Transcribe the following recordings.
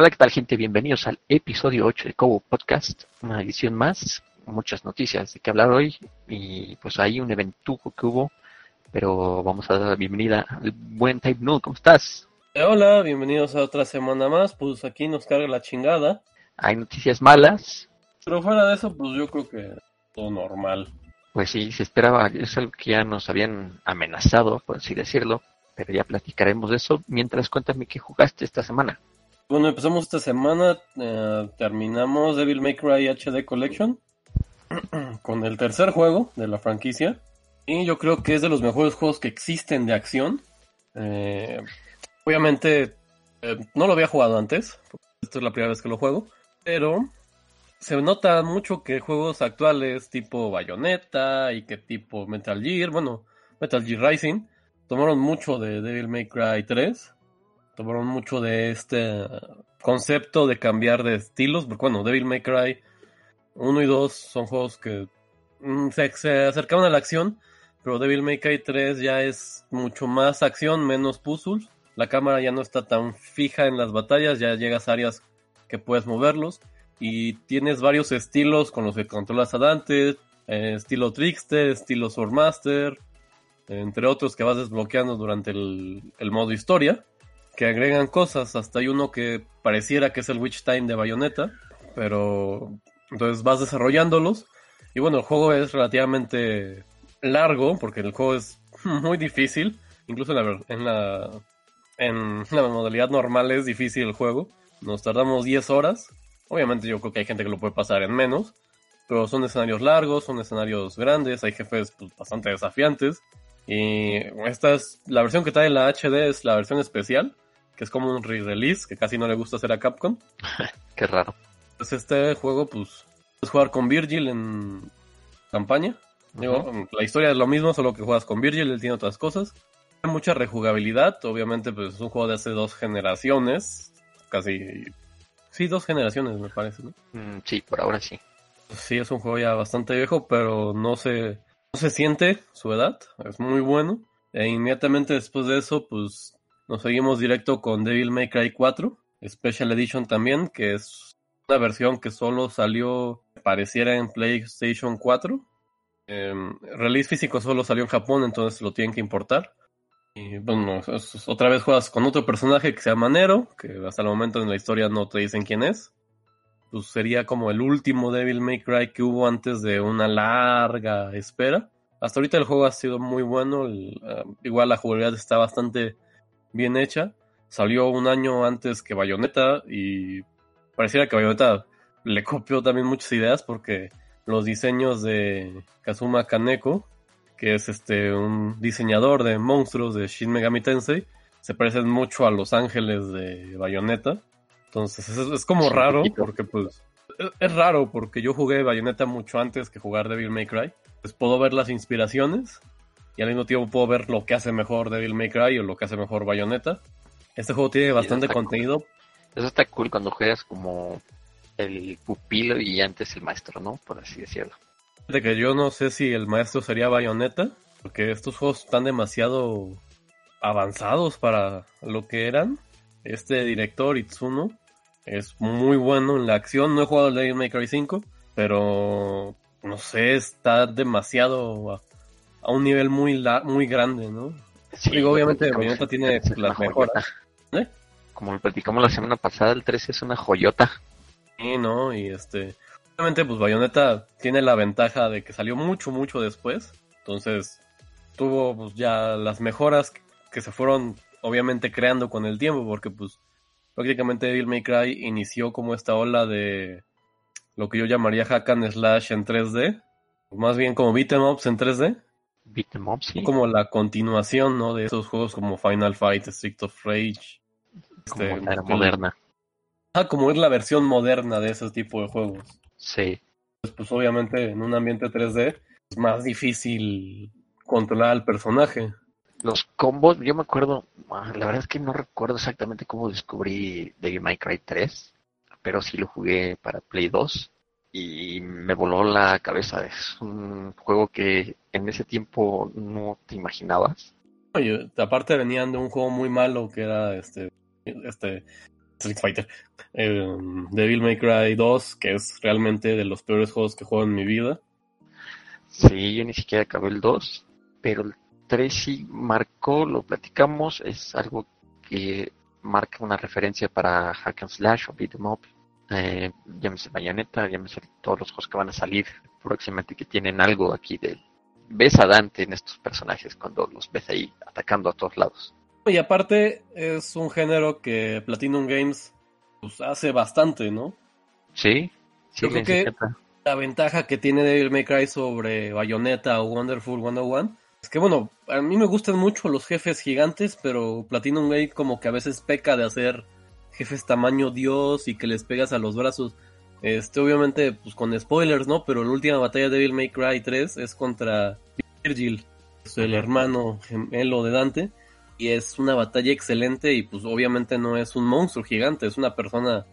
Hola, ¿qué tal gente? Bienvenidos al episodio 8 de Cobo Podcast, una edición más, muchas noticias de qué hablar hoy y pues hay un eventuco que hubo, pero vamos a dar la bienvenida al buen Type Null, ¿cómo estás? Eh, hola, bienvenidos a otra semana más, pues aquí nos carga la chingada. Hay noticias malas. Pero fuera de eso, pues yo creo que todo normal. Pues sí, se esperaba, es algo que ya nos habían amenazado, por así decirlo, pero ya platicaremos de eso. Mientras cuéntame qué jugaste esta semana. Bueno, empezamos esta semana, eh, terminamos Devil May Cry HD Collection con el tercer juego de la franquicia. Y yo creo que es de los mejores juegos que existen de acción. Eh, obviamente, eh, no lo había jugado antes, esta es la primera vez que lo juego, pero se nota mucho que juegos actuales tipo Bayonetta y que tipo Metal Gear, bueno, Metal Gear Rising, tomaron mucho de Devil May Cry 3, tomaron mucho de este concepto de cambiar de estilos, porque bueno, Devil May Cry 1 y 2 son juegos que mm, se, se acercaban a la acción, pero Devil May Cry 3 ya es mucho más acción, menos puzzles. La cámara ya no está tan fija en las batallas, ya llegas a áreas que puedes moverlos y tienes varios estilos con los que controlas a Dante, eh, estilo Trickster, estilo Swordmaster, entre otros que vas desbloqueando durante el, el, modo historia, que agregan cosas, hasta hay uno que pareciera que es el Witch Time de Bayonetta, pero entonces vas desarrollándolos, y bueno, el juego es relativamente largo, porque el juego es muy difícil, incluso en la, en la, en la modalidad normal es difícil el juego, nos tardamos 10 horas, Obviamente yo creo que hay gente que lo puede pasar en menos, pero son escenarios largos, son escenarios grandes, hay jefes pues, bastante desafiantes. Y esta es la versión que trae la HD es la versión especial, que es como un re-release que casi no le gusta hacer a Capcom. Qué raro. Pues este juego, pues, puedes jugar con Virgil en campaña. Digo, la historia es lo mismo, solo que juegas con Virgil, él tiene otras cosas. Hay mucha rejugabilidad, obviamente, pues es un juego de hace dos generaciones, casi Sí, dos generaciones me parece, ¿no? Mm, sí, por ahora sí. Sí, es un juego ya bastante viejo, pero no se, no se siente su edad, es muy bueno. E inmediatamente después de eso, pues nos seguimos directo con Devil May Cry 4, Special Edition también, que es una versión que solo salió, pareciera en PlayStation 4. Eh, release físico solo salió en Japón, entonces lo tienen que importar. Y bueno, otra vez juegas con otro personaje que se llama Nero, que hasta el momento en la historia no te dicen quién es. Pues sería como el último Devil May Cry que hubo antes de una larga espera. Hasta ahorita el juego ha sido muy bueno, el, uh, igual la jugabilidad está bastante bien hecha. Salió un año antes que Bayonetta y pareciera que Bayonetta le copió también muchas ideas porque los diseños de Kazuma Kaneko que es este un diseñador de monstruos de Shin Megami Tensei, se parecen mucho a los ángeles de Bayonetta. Entonces es, es como raro porque pues es, es, raro porque yo jugué Bayonetta mucho antes que jugar Devil May Cry. Pues puedo ver las inspiraciones y al mismo tiempo puedo ver lo que hace mejor Devil May Cry o lo que hace mejor Bayonetta. Este juego tiene bastante eso contenido. Cool. Eso está cool cuando juegas como el pupilo y antes el maestro, ¿no? Por así decirlo de que yo no sé si el maestro sería Bayonetta, porque estos juegos están demasiado avanzados para lo que eran. Este director, Itsuno, es muy bueno en la acción. No he jugado el Devil May Cry 5, pero no sé, está demasiado a, a un nivel muy la, muy grande, ¿no? Sí, Digo, obviamente Bayonetta tiene las mejoras. ¿Eh? Como lo platicamos la semana pasada, el 3 es una joyota. Sí, ¿no? Y este Obviamente, pues Bayonetta tiene la ventaja de que salió mucho, mucho después. Entonces, tuvo pues, ya las mejoras que se fueron, obviamente, creando con el tiempo, porque, pues, prácticamente Devil May Cry inició como esta ola de lo que yo llamaría hack and slash en 3D, más bien como beat'em ups en 3D. Beat'em ups, sí. Como la continuación, ¿no? De esos juegos como Final Fight, Street of Rage. Como este, la era moderna. Ah, como es la versión moderna de ese tipo de juegos. Sí. Pues, pues obviamente en un ambiente 3D es más difícil controlar al personaje. Los combos, yo me acuerdo, ah, la verdad es que no recuerdo exactamente cómo descubrí Devil May Cry 3, pero sí lo jugué para Play 2 y me voló la cabeza. Es un juego que en ese tiempo no te imaginabas. Oye, aparte venían de un juego muy malo que era este, este Street Fighter. Eh, Devil May Cry 2, que es realmente de los peores juegos que juego en mi vida. Sí, yo ni siquiera acabé el 2, pero el 3 sí marcó, lo platicamos, es algo que marca una referencia para Hack and Slash o Beat 'em Up. Eh, llámese Bayonetta, llámese todos los juegos que van a salir próximamente que tienen algo aquí de... Ves a Dante en estos personajes cuando los ves ahí atacando a todos lados. Y aparte es un género que Platinum Games pues, hace bastante, ¿no? Sí, sí, Yo creo que-. La ventaja que tiene Devil May Cry sobre Bayonetta o Wonderful 101 es que, bueno, a mí me gustan mucho los jefes gigantes, pero Platinum Games como que a veces peca de hacer jefes tamaño dios y que les pegas a los brazos. Este, obviamente, pues con spoilers, ¿no? Pero la última batalla de Devil May Cry 3 es contra Virgil, es el hermano gemelo de Dante, y es una batalla excelente y pues obviamente no es un monstruo gigante, es una persona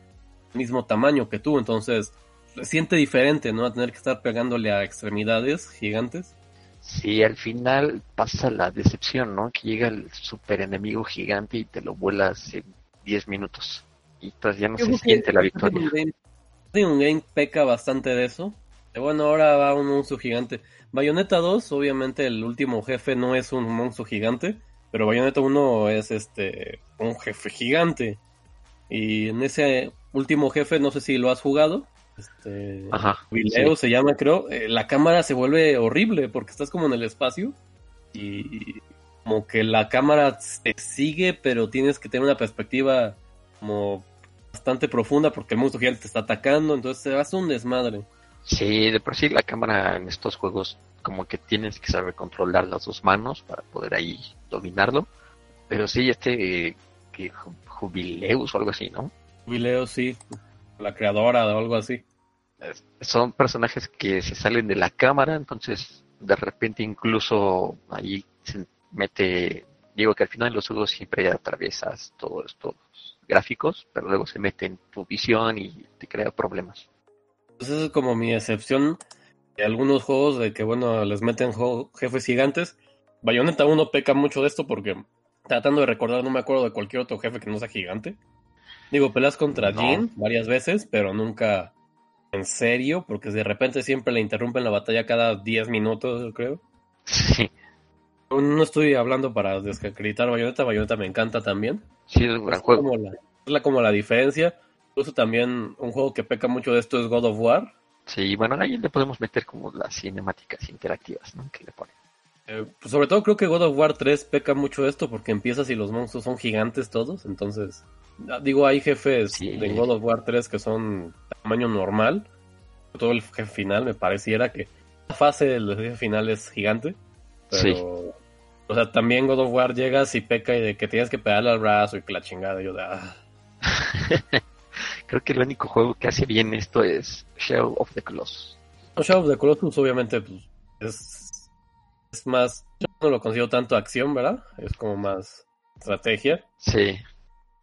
mismo tamaño que tú, entonces se siente diferente, ¿no? A tener que estar pegándole a extremidades gigantes. Sí, al final pasa la decepción, ¿no? Que llega el super enemigo gigante y te lo vuelas en 10 minutos. Y entonces ya no Yo se siente la victoria. Platinum Game peca bastante de eso. Bueno, ahora va un monstruo gigante. Bayonetta 2, obviamente el último jefe no es un monstruo gigante, pero Bayonetta 1 es este un jefe gigante. Y en ese último jefe, no sé si lo has jugado. Este, Ajá. Video se llama, creo. eh, la cámara se vuelve horrible porque estás como en el espacio y como que la cámara te sigue, pero tienes que tener una perspectiva como bastante profunda porque el monstruo gigante te está atacando, entonces se hace un desmadre. Sí, de por sí la cámara en estos juegos como que tienes que saber controlar las dos manos para poder ahí dominarlo. Pero sí, este eh, que Ju- Jubileus o algo así, ¿no? Video, sí, la creadora o algo así. Son personajes que se salen de la cámara, entonces de repente incluso ahí se mete, digo que al final los juegos siempre atraviesas todos estos gráficos, pero luego se mete en tu visión y te crea problemas. Pues esa es como mi excepción de algunos juegos de que, bueno, les meten jefes gigantes. Bayonetta 1 peca mucho de esto porque, tratando de recordar, no me acuerdo de cualquier otro jefe que no sea gigante. Digo, peleas contra No. Jin varias veces, pero nunca en serio, porque de repente siempre le interrumpen la batalla cada 10 minutos, yo creo. Sí, No estoy hablando para desacreditar Bayonetta, Bayonetta me encanta también. sí es un gran Es juego. como la, es la- como la diferencia. Incluso también un juego que peca mucho de esto es God of War. Sí, bueno, ahí le podemos meter como las cinemáticas interactivas, ¿no? Que le ponen. Eh, pues sobre todo creo que God of War 3 peca mucho de esto porque empiezas y los monstruos son gigantes todos, entonces ah, digo hay jefes Sí. de God of War 3 que son tamaño normal, todo el jefe final me pareciera que la fase del jefe final es gigante, pero Sí. o sea también God of War llegas y peca y de que tienes que pegarle al brazo y que la chingada yo de ah, Creo que el único juego que hace bien esto es Shadow of the Colossus. No, Shadow of the Colossus obviamente pues, es, es más, yo no lo considero tanto acción, ¿verdad? Es como más estrategia. Sí,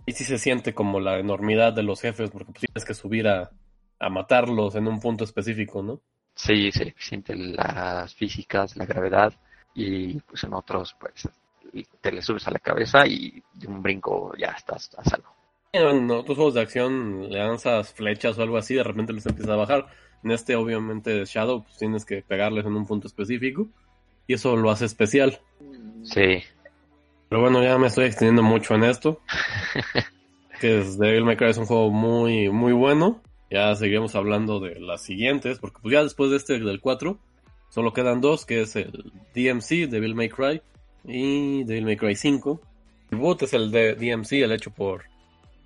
Y sí se siente como la enormidad de los jefes, porque pues, tienes que subir a, a matarlos en un punto específico, ¿no? sí, se siente las físicas, la gravedad y pues en otros pues te le subes a la cabeza y de un brinco ya estás a salvo. En otros juegos de acción le lanzas flechas o algo así, de repente les empieza a bajar. En este, obviamente, Shadow, pues tienes que pegarles en un punto específico. Y eso lo hace especial. Sí, Pero bueno, ya me estoy extendiendo mucho en esto. que es Devil May Cry es un juego muy, muy bueno. Ya seguiremos hablando de las siguientes, porque pues ya después de este del 4, solo quedan dos, que es el DMC, Devil May Cry, y Devil May Cry 5. El boot es el de DMC, el hecho por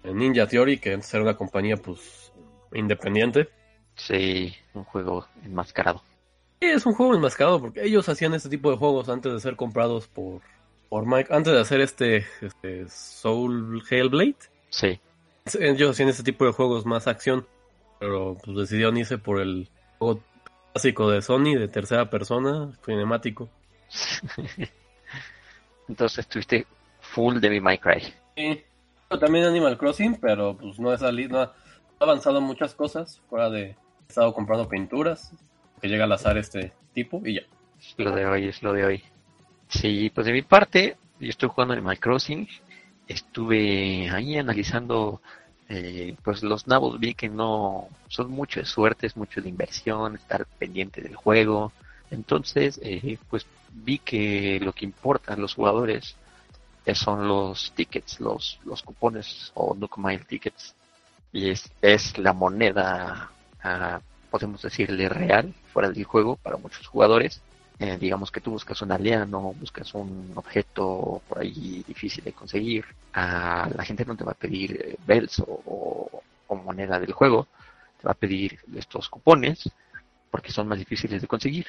Ninja Theory, que antes era una compañía pues independiente. sí, un juego enmascarado. Es un juego enmascarado, porque ellos hacían este tipo de juegos antes de ser comprados por, por Mike, antes de hacer este, este Soul Hellblade. Sí, Ellos hacían este tipo de juegos más acción, pero pues decidieron irse por el juego clásico de Sony, de tercera persona, cinemático. entonces estuviste full de mi My Cry. Sí. También Animal Crossing, pero pues no he salido, no ha avanzado muchas cosas, fuera de he estado comprando pinturas, que llega al azar este tipo y ya. Lo de hoy, es lo de hoy. Sí, pues de mi parte, yo estoy jugando My Crossing. Estuve ahí analizando eh, pues los nabos vi que no son mucho de suerte, es mucho de inversión, estar pendiente del juego. Entonces, eh, pues vi que lo que importa a los jugadores son los tickets, los, los cupones o Nook Mile tickets. Y es, es la moneda, ah, podemos decirle, real fuera del juego para muchos jugadores. Eh, digamos que tú buscas un aldeano, buscas un objeto por ahí difícil de conseguir, a la gente no te va a pedir eh, bells o, moneda del juego, te va a pedir estos cupones porque son más difíciles de conseguir.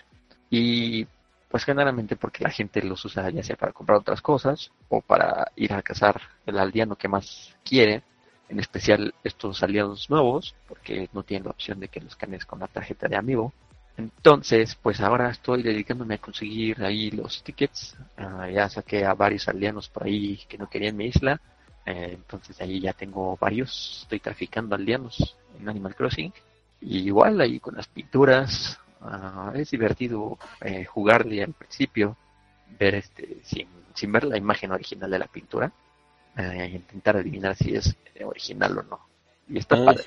Y pues generalmente porque la gente los usa ya sea para comprar otras cosas o para ir a cazar el aldeano que más quiere, en especial estos aliados nuevos, porque no tienen la opción de que los canes con la tarjeta de amigo entonces, pues ahora estoy dedicándome a conseguir ahí los tickets. Ah, ya saqué a varios aldeanos por ahí que no querían mi isla. Eh, entonces ahí ya tengo varios. Estoy traficando aldeanos en Animal Crossing. Y igual ahí con las pinturas. Ah, es divertido eh, jugarle al principio. Ver este sin, sin ver la imagen original de la pintura. Eh, intentar adivinar si es original o no. Y está ah, padre.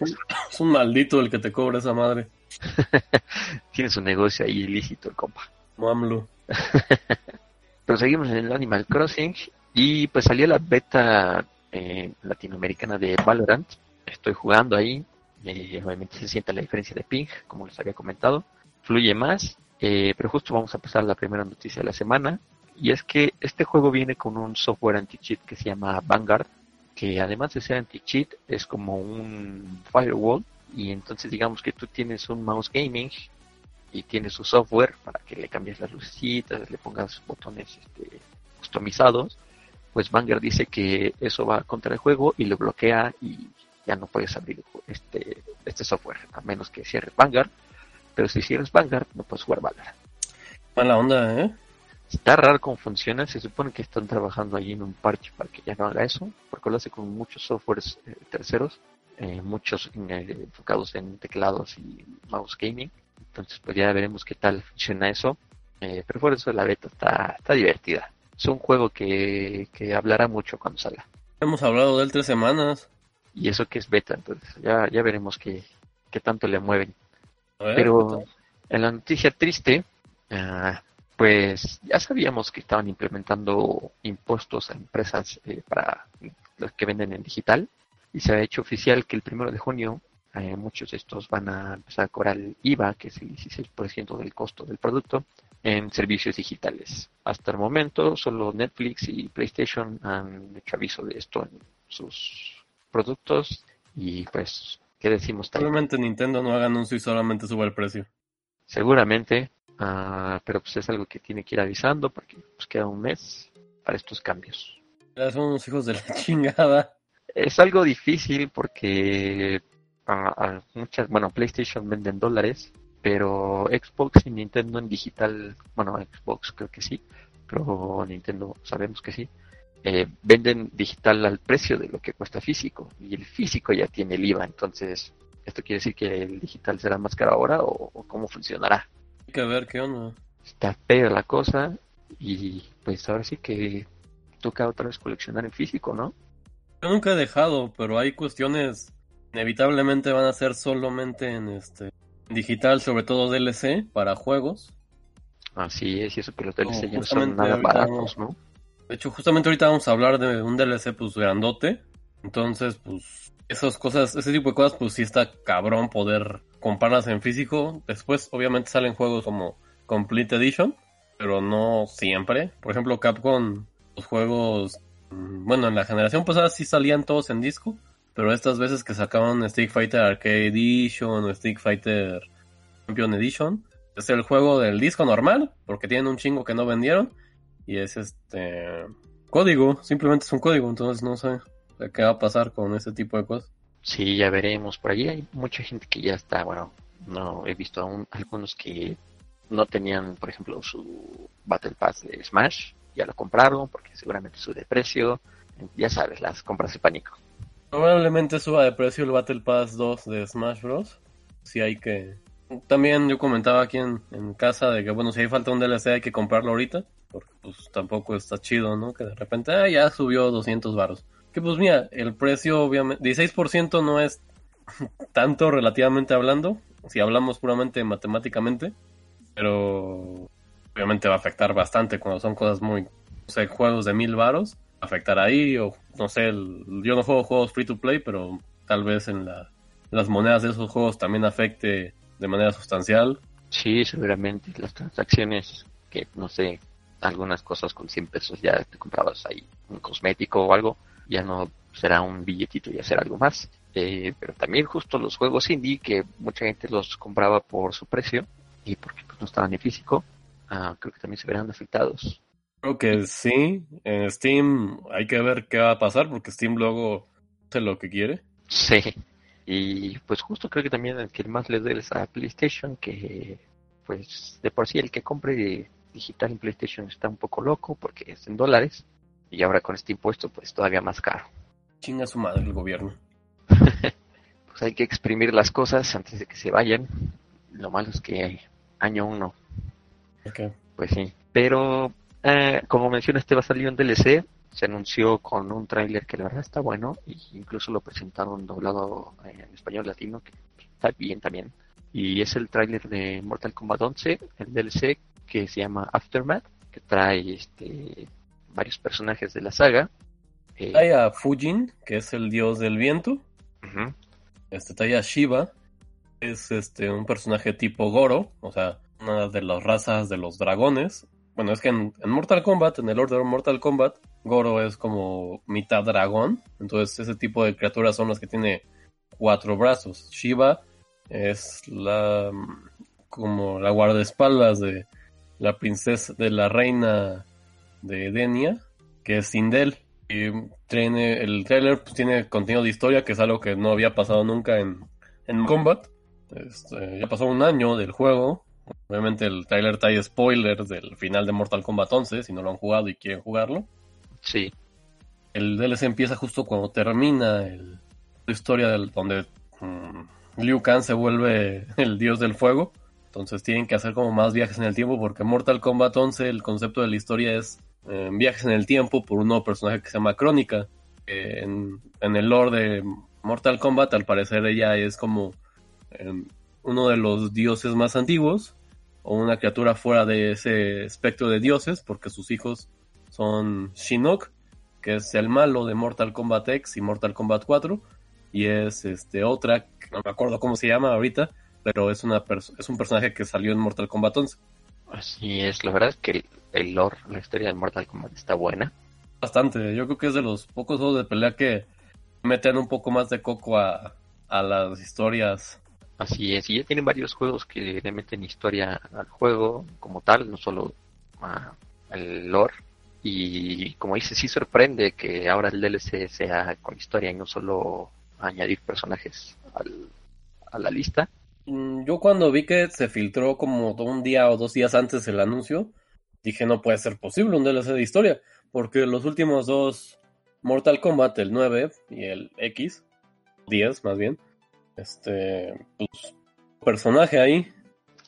Es un maldito el que te cobra esa madre. Tiene su negocio ahí ilícito el compa. Mamlo. Pero seguimos en el Animal Crossing y pues salió la beta eh, latinoamericana de Valorant. Estoy jugando ahí. Eh, obviamente se siente la diferencia de ping, como les había comentado. Fluye más. Eh, pero justo vamos a pasar a la primera noticia de la semana. Y es que este juego viene con un software anti-cheat que se llama Vanguard. Que además de ser anti-cheat es como un firewall y entonces digamos que tú tienes un mouse gaming y tienes su software para que le cambies las lucecitas, le pongas botones este, customizados, pues Vanguard dice que eso va contra el juego y lo bloquea y ya no puedes abrir este, este software, a menos que cierres Vanguard. Pero si cierres Vanguard, no puedes jugar Valorant. Mala onda, ¿eh? Está raro cómo funciona. Se supone que están trabajando allí en un parche para que ya no haga eso, porque lo hace con muchos softwares eh, terceros. Eh, muchos eh, enfocados en teclados y mouse gaming. Entonces, pues ya veremos qué tal funciona eso. Eh, pero por eso la beta está, está divertida. Es un juego que, que hablará mucho cuando salga. Hemos hablado de él tres semanas. Y eso que es beta, entonces ya, ya veremos qué, qué tanto le mueven. pero en la noticia triste, ah, pues ya sabíamos que estaban implementando impuestos a empresas para los que venden en digital y se ha hecho oficial que el primero de junio eh, muchos de estos van a empezar a cobrar el IVA, que es el 16% del costo del producto, en servicios digitales. Hasta el momento, solo Netflix y PlayStation han hecho aviso de esto en sus productos y pues, ¿qué decimos? Probablemente Nintendo no haga anuncio y solamente suba el precio. Seguramente, uh, pero pues es algo que tiene que ir avisando porque pues queda un mes para estos cambios. Son unos hijos de la chingada. Es algo difícil porque a, muchas, bueno, PlayStation venden dólares, pero Xbox y Nintendo en digital, bueno, Xbox creo que sí, pero Nintendo sabemos que sí, eh, venden digital al precio de lo que cuesta físico y el físico ya tiene el IVA, entonces esto quiere decir que el digital será más caro ahora o, cómo funcionará. Que ver qué onda. Está fea la cosa y pues ahora sí que toca otra vez coleccionar en físico, ¿no? Yo nunca he dejado, pero hay cuestiones inevitablemente van a ser solamente en este digital, sobre todo DLC para juegos. Así es, y eso que los DLC ya no son nada baratos, ¿no? De hecho, justamente ahorita vamos a hablar de un DLC pues grandote. Entonces, pues esas cosas, ese tipo de cosas, pues sí está cabrón poder comprarlas en físico. Después, obviamente, salen juegos como Complete Edition, pero no siempre. Por ejemplo, Capcom, los juegos Mm, bueno, en la generación pasada sí salían todos en disco, pero estas veces que sacaban Street Fighter Arcade Edition o Street Fighter Champion Edition, es el juego del disco normal, porque tienen un chingo que no vendieron, y es este código, simplemente es un código, entonces no sé qué va a pasar con ese tipo de cosas. Sí, ya veremos. Por allí hay mucha gente que ya está, bueno, no he visto aún algunos que no tenían, por ejemplo, su Battle Pass de Smash ya lo compraron porque seguramente sube de precio. Ya sabes, las compras de pánico. Probablemente suba de precio el Battle Pass 2 de Smash Bros. Si hay que... También yo comentaba aquí en, casa de que, bueno, si hay falta un DLC hay que comprarlo ahorita. Porque pues tampoco está chido, ¿no? Que de repente ah, ya subió 200 baros. Que pues mira, el precio obviamente, 16% no es tanto relativamente hablando, si hablamos puramente matemáticamente, pero obviamente va a afectar bastante cuando son cosas muy, no sé, juegos de mil varos, afectar ahí, o no sé, yo no juego juegos free to play, pero tal vez en la, las monedas de esos juegos también afecte de manera sustancial. Sí, seguramente las transacciones que, no sé, algunas cosas con 100 pesos ya te comprabas ahí un cosmético o algo, ya no será un billetito y hacer algo más. Eh, pero también justo los juegos indie que mucha gente los compraba por su precio y porque pues, no estaban en físico, ah, creo que también se verán afectados. Creo que sí, en Steam hay que ver qué va a pasar porque Steam luego hace lo que quiere. Sí. Y pues justo creo que también el que más les duele es a PlayStation, que pues de por sí el que compre digital en PlayStation está un poco loco porque es en dólares y ahora con este impuesto pues todavía más caro. Chinga su madre el gobierno. Pues hay que exprimir las cosas antes de que se vayan. Lo malo es que año uno, Ok. pues sí. Pero eh, como mencionaste va a salir un DLC. Se anunció con un tráiler que la verdad está bueno y incluso lo presentaron doblado en español latino que está bien también. Y es el tráiler de Mortal Kombat 11, el DLC que se llama Aftermath, que trae este varios personajes de la saga. Eh, Hay a Fujin, que es el dios del viento. ujú, Este trae a Shiva, es este un personaje tipo Goro, o sea, una de las razas de los dragones. Bueno, es que en, en Mortal Kombat, en el orden de Mortal Kombat, Goro es como mitad dragón. Entonces, ese tipo de criaturas son las que tiene cuatro brazos. Shiva es la como la guardaespaldas de la princesa, de la reina de Denia, que es Sindel. Y tiene, el trailer pues, tiene contenido de historia, que es algo que no había pasado nunca en, en Combat. Este, ya pasó un año del juego. Obviamente el trailer trae spoilers del final de Mortal Kombat 11, si no lo han jugado y quieren jugarlo. sí, El DLC empieza justo cuando termina el- la historia del, donde mm, Liu Kang se vuelve el dios del fuego. Entonces tienen que hacer como más viajes en el tiempo porque Mortal Kombat 11 el concepto de la historia es eh, viajes en el tiempo por un nuevo personaje que se llama Crónica. en, el lore de Mortal Kombat al parecer ella es como eh, uno de los dioses más antiguos o una criatura fuera de ese espectro de dioses porque sus hijos son Shinnok que es el malo de Mortal Kombat X y Mortal Kombat 4 y es este otra no me acuerdo cómo se llama ahorita pero es una es un personaje que salió en Mortal Kombat 11 así es. La verdad es que el, el lore, la historia de Mortal Kombat está buena. bastante yo creo que es de los pocos juegos de pelea que meten un poco más de coco a, a las historias Así es, y ya tienen varios juegos que le meten historia al juego como tal, no solo al lore. Y como dice, sí sorprende que ahora el DLC sea con historia y no solo añadir personajes al- a la lista. Mm, Yo cuando vi que se filtró como un día o dos días antes el anuncio, dije no puede ser posible un DLC de historia, porque los últimos dos Mortal Kombat, el 9 y el X, 10 más bien, este, pues, personaje ahí,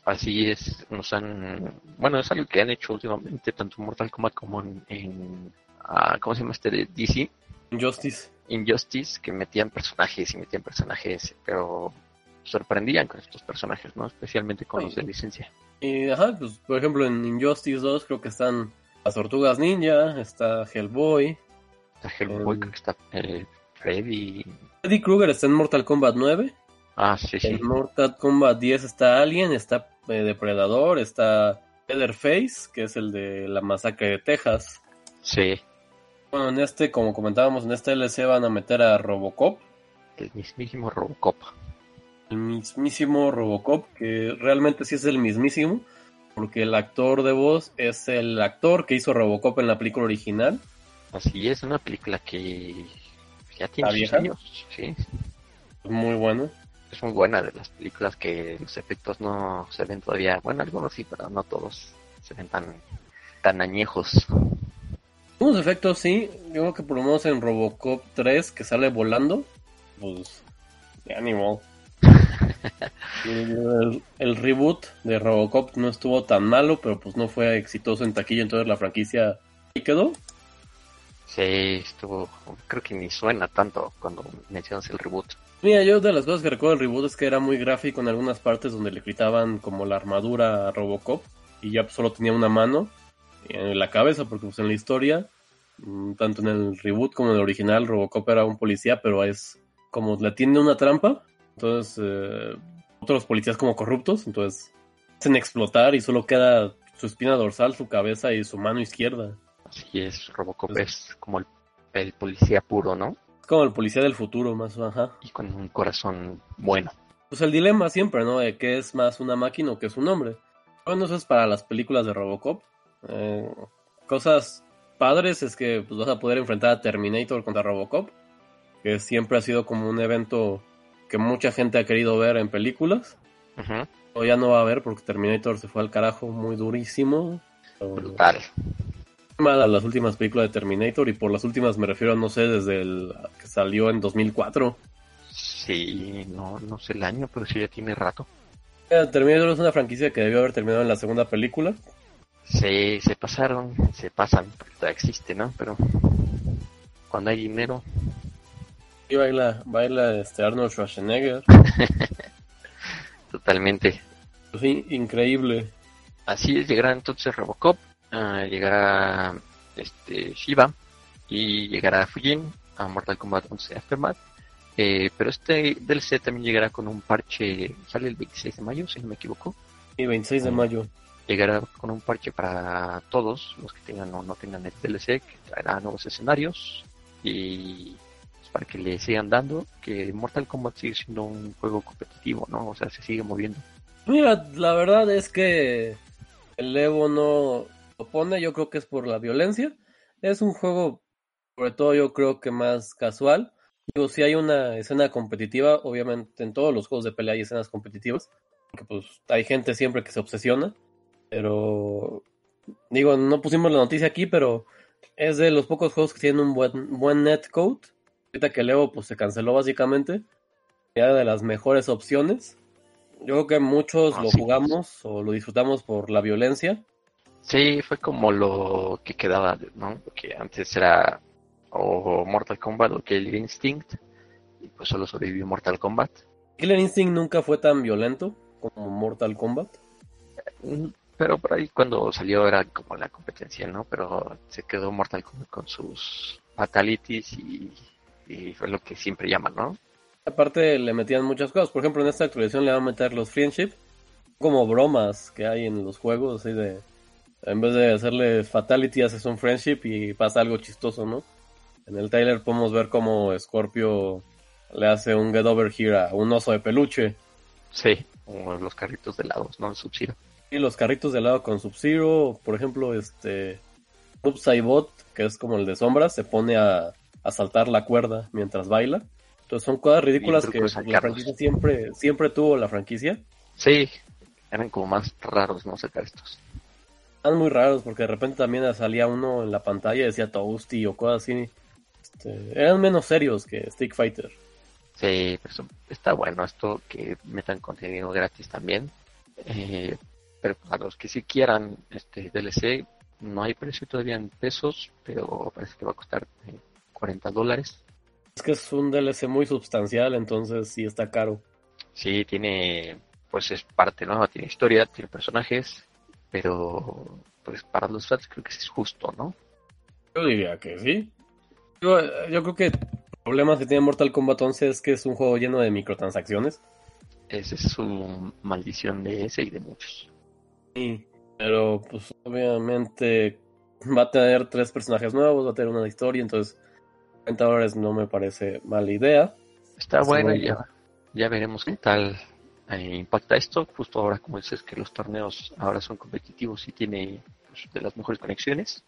Así es, nos han, bueno, es algo que han hecho últimamente tanto en Mortal Kombat como en, en ah, ¿cómo se llama este de DC? Injustice. Injustice, que metían personajes y metían personajes, pero sorprendían con estos personajes, ¿no? Especialmente con Sí. los de licencia. Y ajá, pues por ejemplo en Injustice 2 creo que están las Tortugas Ninja, está Hellboy, Está Hellboy, Um, creo que está eh, Freddy. Eddie Krueger está en Mortal Kombat 9, Ah, sí, sí. en Mortal Kombat 10 está Alien, está eh, Depredador, está Leatherface, que es el de la masacre de Texas. Sí, Bueno, en este, como comentábamos, en este DLC van a meter a Robocop, el mismísimo Robocop. El mismísimo Robocop, que realmente sí es el mismísimo, porque el actor de voz es el actor que hizo Robocop en la película original. Así es, una película que ya tiene ¿Está sus vieja? años. Sí, Es muy bueno. es muy buena de las películas que los efectos no se ven todavía. Bueno, algunos sí, pero no todos se ven tan, tan añejos. Unos efectos sí, yo creo que por lo menos en Robocop 3 que sale volando, pues de ánimo. el, el reboot de Robocop no estuvo tan malo, pero pues no fue exitoso en taquilla, entonces la franquicia ahí quedó. Sí, estuvo. Creo que ni suena tanto cuando mencionas el reboot. Mira, yo de las cosas que recuerdo del reboot es que era muy gráfico en algunas partes donde le quitaban como la armadura a Robocop y ya solo tenía una mano en la cabeza, porque pues en la historia, mm, tanto en el reboot como en el original, Robocop era un policía, pero es como le tiene una trampa, entonces eh, otros policías como corruptos, entonces hacen explotar y solo queda su espina dorsal, su cabeza y su mano izquierda. Así es, Robocop es como el, el policía puro, ¿no? Es como el policía del futuro, más ajá. Y con un corazón bueno. Pues el dilema siempre, ¿no? De que es más una máquina o que es un hombre. Bueno, eso es para las películas de Robocop. Eh, cosas padres es que pues, vas a poder enfrentar a Terminator contra Robocop, que siempre ha sido como un evento que mucha gente ha querido ver en películas. Ujú. O ya no va a ver porque Terminator se fue al carajo muy durísimo. Brutal. Malas las últimas películas de Terminator y por las últimas me refiero, no sé, desde el que salió en 2004. Sí, no, no sé el año, pero sí ya tiene rato. Terminator es una franquicia que debió haber terminado en la segunda película. Se, se pasaron, se pasan, porque existe, ¿no? Pero cuando hay dinero, Y baila, baila este Arnold Schwarzenegger. totalmente. Pues sí, increíble. Así es, llegará entonces Robocop, llegará este Shiva y llegará Fujin a Mortal Kombat 11 Aftermath. Eh, pero este DLC también llegará con un parche, sale el 26 de mayo, si no me equivoco. Y 26 de mayo. Llegará con un parche para todos los que tengan o no tengan el DLC, que traerá nuevos escenarios y para que le sigan dando, que Mortal Kombat sigue siendo un juego competitivo, ¿no? O sea, se sigue moviendo. Mira, la verdad es que el Evo no lo pone, yo creo que es por la violencia. Es un juego, sobre todo yo creo que más casual. Digo, si hay una escena competitiva, obviamente en todos los juegos de pelea hay escenas competitivas, porque pues hay gente siempre que se obsesiona, pero digo, no pusimos la noticia aquí, pero es de los pocos juegos que tienen un buen, buen netcode. Ahorita que el Evo pues se canceló básicamente, era de las mejores opciones. Yo creo que muchos Ah, lo sí. jugamos o lo disfrutamos por la violencia. Sí, fue como lo que quedaba, ¿no? Porque antes era o Mortal Kombat o Killer Instinct, y pues solo sobrevivió Mortal Kombat. Killer Instinct nunca fue tan violento como Mortal Kombat. Mm, Pero por ahí cuando salió era como la competencia, ¿no? Pero se quedó Mortal Kombat con sus fatalities y, y fue lo que siempre llaman, ¿no? Aparte le metían muchas cosas. Por ejemplo, en esta actualización le van a meter los friendship como bromas que hay en los juegos, así de en vez de hacerle fatality haces un friendship y pasa algo chistoso, ¿no? En el trailer podemos ver cómo Scorpio le hace un get over here a un oso de peluche Sí, como los carritos de helados, ¿no? Sub-Zero. y los carritos de lado con Sub-Zero, por ejemplo, este Noob Saibot, que es como el de sombras, se pone a, a saltar la cuerda mientras baila. Entonces son cosas ridículas que la franquicia siempre, siempre tuvo la franquicia. Sí, eran como más raros, ¿no? Sacar estos. Eran muy raros porque de repente también salía uno en la pantalla y decía Toasty o cosas así. Este, eran menos serios que Stick Fighter. Sí, pero eso- está bueno esto que metan contenido gratis también. Eh, pero para los que sí quieran este DLC, no hay precio todavía en pesos, pero parece que va a costar eh, 40 dólares. Es que es un DLC muy sustancial, entonces sí está caro. Sí, tiene, pues es parte, ¿no? Tiene historia, tiene personajes, pero pues para los fans creo que es justo, ¿no? Yo diría que sí. Yo, yo creo que el problema que tiene Mortal Kombat 11 es que es un juego lleno de microtransacciones. Esa es su maldición de ese y de muchos. Sí, pero pues obviamente va a tener tres personajes nuevos, va a tener una historia, entonces 40 dólares no me parece mala idea. Está bueno, y ya, ya veremos qué tal eh, impacta esto. Justo ahora, como dices, que los torneos ahora son competitivos y tiene pues, de las mejores conexiones.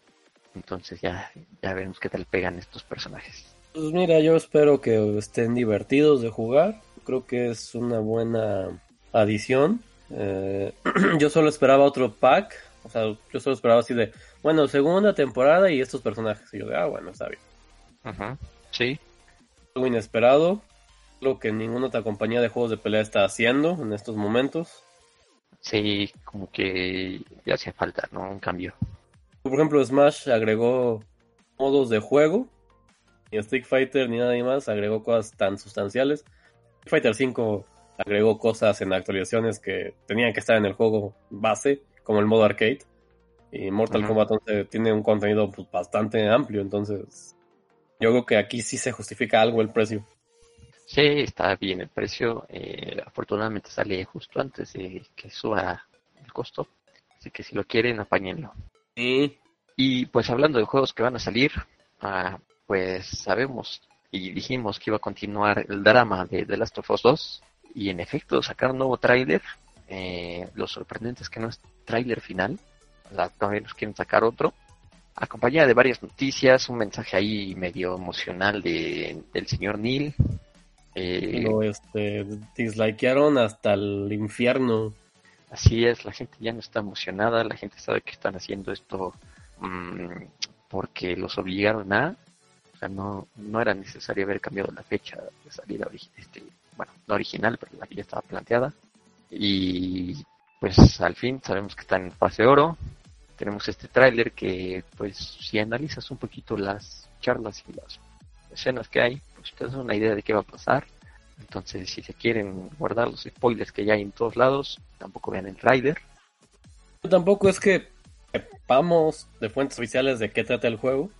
Entonces ya, ya veremos qué tal pegan estos personajes. Pues mira, yo espero que estén divertidos de jugar. Creo que es una buena adición. Eh, yo solo esperaba otro pack. O sea, yo solo esperaba así de, bueno, segunda temporada y estos personajes. Y yo de, ah, bueno, está bien. Sí, Algo inesperado. Lo que ninguna otra compañía de juegos de pelea está haciendo en estos momentos. sí, como que ya hace falta, ¿no? Un cambio. Por ejemplo, Smash agregó modos de juego. Ni Street Fighter ni nada más agregó cosas tan sustanciales. Street Fighter 5 agregó cosas en actualizaciones que tenían que estar en el juego base, como el modo arcade. Y Mortal. Kombat 11 tiene un contenido pues, bastante amplio, entonces yo creo que aquí sí se justifica algo el precio. Sí, está bien el precio. eh, afortunadamente sale justo antes de que suba el costo. Así que si lo quieren, apáñenlo. Sí. Y pues hablando de juegos que van a salir, ah, pues sabemos y dijimos que iba a continuar el drama de The Last of Us 2. Y en efecto, sacaron un nuevo tráiler. Eh, lo sorprendente es que no es tráiler final. O sea, todavía nos quieren sacar otro. Acompañada de varias noticias, un mensaje ahí medio emocional de, del señor Neil. Eh, Lo este, dislikearon hasta el infierno. Así es, la gente ya no está emocionada, la gente sabe que están haciendo esto mm, porque los obligaron a, o sea, no, no era necesario haber cambiado la fecha de salida, este, bueno, no original, pero la que ya estaba planteada. Y pues al fin sabemos que está en fase oro. Tenemos este tráiler que, pues, si analizas un poquito las charlas y las escenas que hay, pues te das una idea de qué va a pasar. Entonces, si se quieren guardar los spoilers que ya hay en todos lados, tampoco vean el tráiler. Tampoco es que sepamos de fuentes oficiales de qué trata el juego.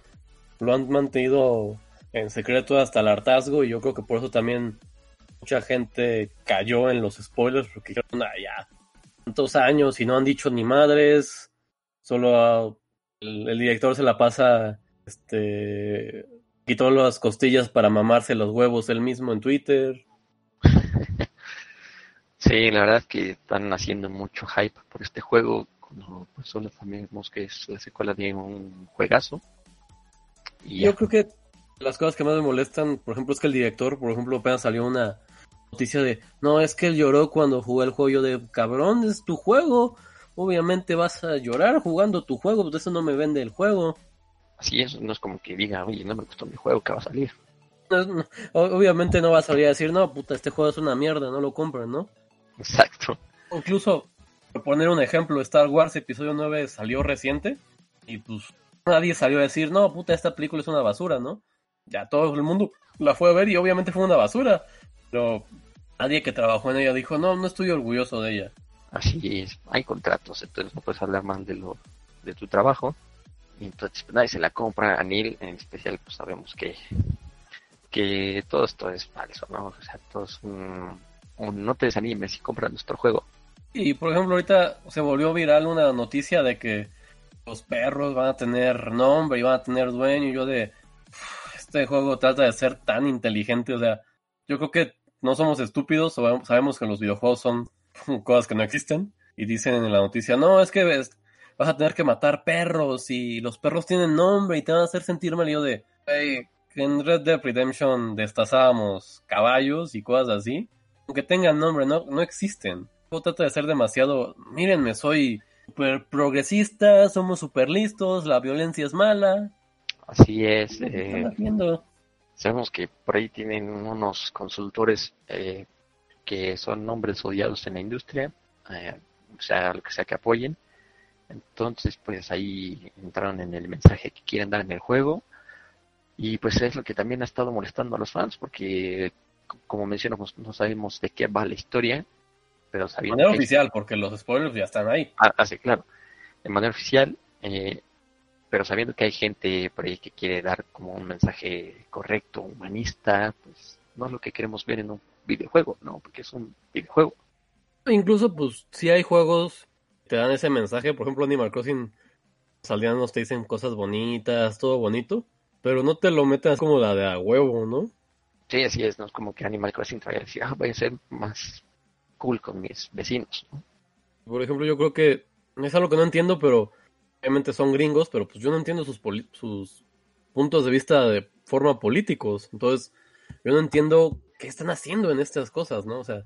Lo han mantenido en secreto hasta el hartazgo y yo creo que por eso también mucha gente cayó en los spoilers porque dijeron, ah, ya, tantos años y no han dicho ni madres, solo ah, el, el director se la pasa, este, quitó las costillas para mamarse los huevos él mismo en Twitter. Sí, la verdad es que están haciendo mucho hype por este juego, cuando pues solo sabemos que es la secuela de un juegazo. Y Yo ya. creo que las cosas que más me molestan, por ejemplo, es que el director, por ejemplo, apenas salió una noticia de, no, es que él lloró cuando jugó el juego. Yo de, cabrón, es tu juego. Obviamente vas a llorar jugando tu juego, pues eso no me vende el juego. así es, no es como que diga, oye, no me gustó mi juego, que va a salir. No no- obviamente no vas a salir a decir, no, puta, este juego es una mierda, no lo compren, ¿no? Exacto. Incluso, por poner un ejemplo, Star Wars Episodio 9 salió reciente y pues nadie salió a decir, no, puta, esta película es una basura, ¿no? Ya todo el mundo la fue a ver y obviamente fue una basura, pero nadie que trabajó en ella dijo, no, no estoy orgulloso de ella. Así es, hay contratos, entonces no puedes hablar mal de lo de tu trabajo. Y entonces pues, nadie se la compra a Neil, en especial pues sabemos que que todo esto es falso, ¿no? O sea, todo es un, no te desanimes si compras nuestro juego. Y por ejemplo, ahorita se volvió viral una noticia de que los perros van a tener nombre y van a tener dueño. Y yo de, "Uf, este juego trata de ser tan inteligente. O sea, yo creo que no somos estúpidos. sabe- Sabemos que los videojuegos son cosas que no existen. Y dicen en la noticia, no, es que ves, vas a tener que matar perros y los perros tienen nombre y te van a hacer sentir mal. Y yo de, "Ey, que en Red Dead Redemption destazábamos caballos y cosas así. Aunque tengan nombre, no, no existen. No trata de ser demasiado, mírenme, soy super progresista, somos super listos, la violencia es mala. Así es. ¿Qué eh? Sabemos que por ahí tienen unos consultores eh, que son nombres odiados en la industria, eh, o sea, lo que sea que apoyen. Entonces, pues ahí entraron en el mensaje que quieren dar en el juego. Y pues es lo que también ha estado molestando a los fans, porque como mencionamos, no sabemos de qué va la historia, pero De sabiendo manera que- oficial, porque los spoilers ya están ahí. Ah, ah, sí, claro, de manera oficial, eh, pero sabiendo que hay gente por ahí que quiere dar como un mensaje correcto, humanista, pues no es lo que queremos ver en un videojuego, ¿no? Porque es un videojuego. Incluso, pues, si hay juegos que te dan ese mensaje, por ejemplo, Animal Crossing, los aldeanos te dicen cosas bonitas, todo bonito, pero no te lo metas como la de a huevo, ¿no? Sí, así es, no es como que Animal Crossing te vaya a decir, ah, voy a ser más cool con mis vecinos, ¿no? Por ejemplo, yo creo que es algo que no entiendo, pero obviamente son gringos, pero pues yo no entiendo sus puntos de vista de forma políticos. Entonces, yo no entiendo qué están haciendo en estas cosas, ¿no? O sea,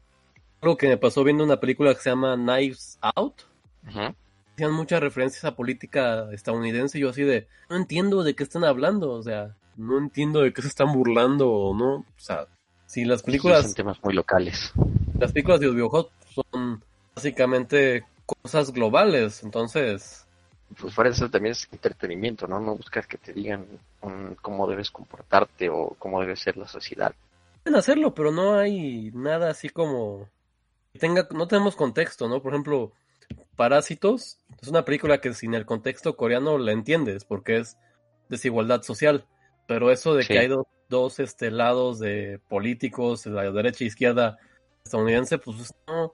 algo que me pasó viendo una película que se llama Knives Out. Ujú. Hacían muchas referencias a política estadounidense y yo así de, no entiendo de qué están hablando, o sea, no entiendo de qué se están burlando o no. O sea, si las Sí, películas son temas muy locales. las películas de los videojuegos son básicamente cosas globales, entonces pues fuera de eso también es entretenimiento, ¿no? No buscas que te digan um, cómo debes comportarte o cómo debe ser la sociedad. Pueden hacerlo, pero no hay nada así como tenga, no tenemos contexto, ¿no? Por ejemplo, Parásitos es una película que sin el contexto coreano la entiendes, porque es desigualdad social. Pero eso de que hay dos este, lados de políticos, la derecha e izquierda estadounidense, pues no,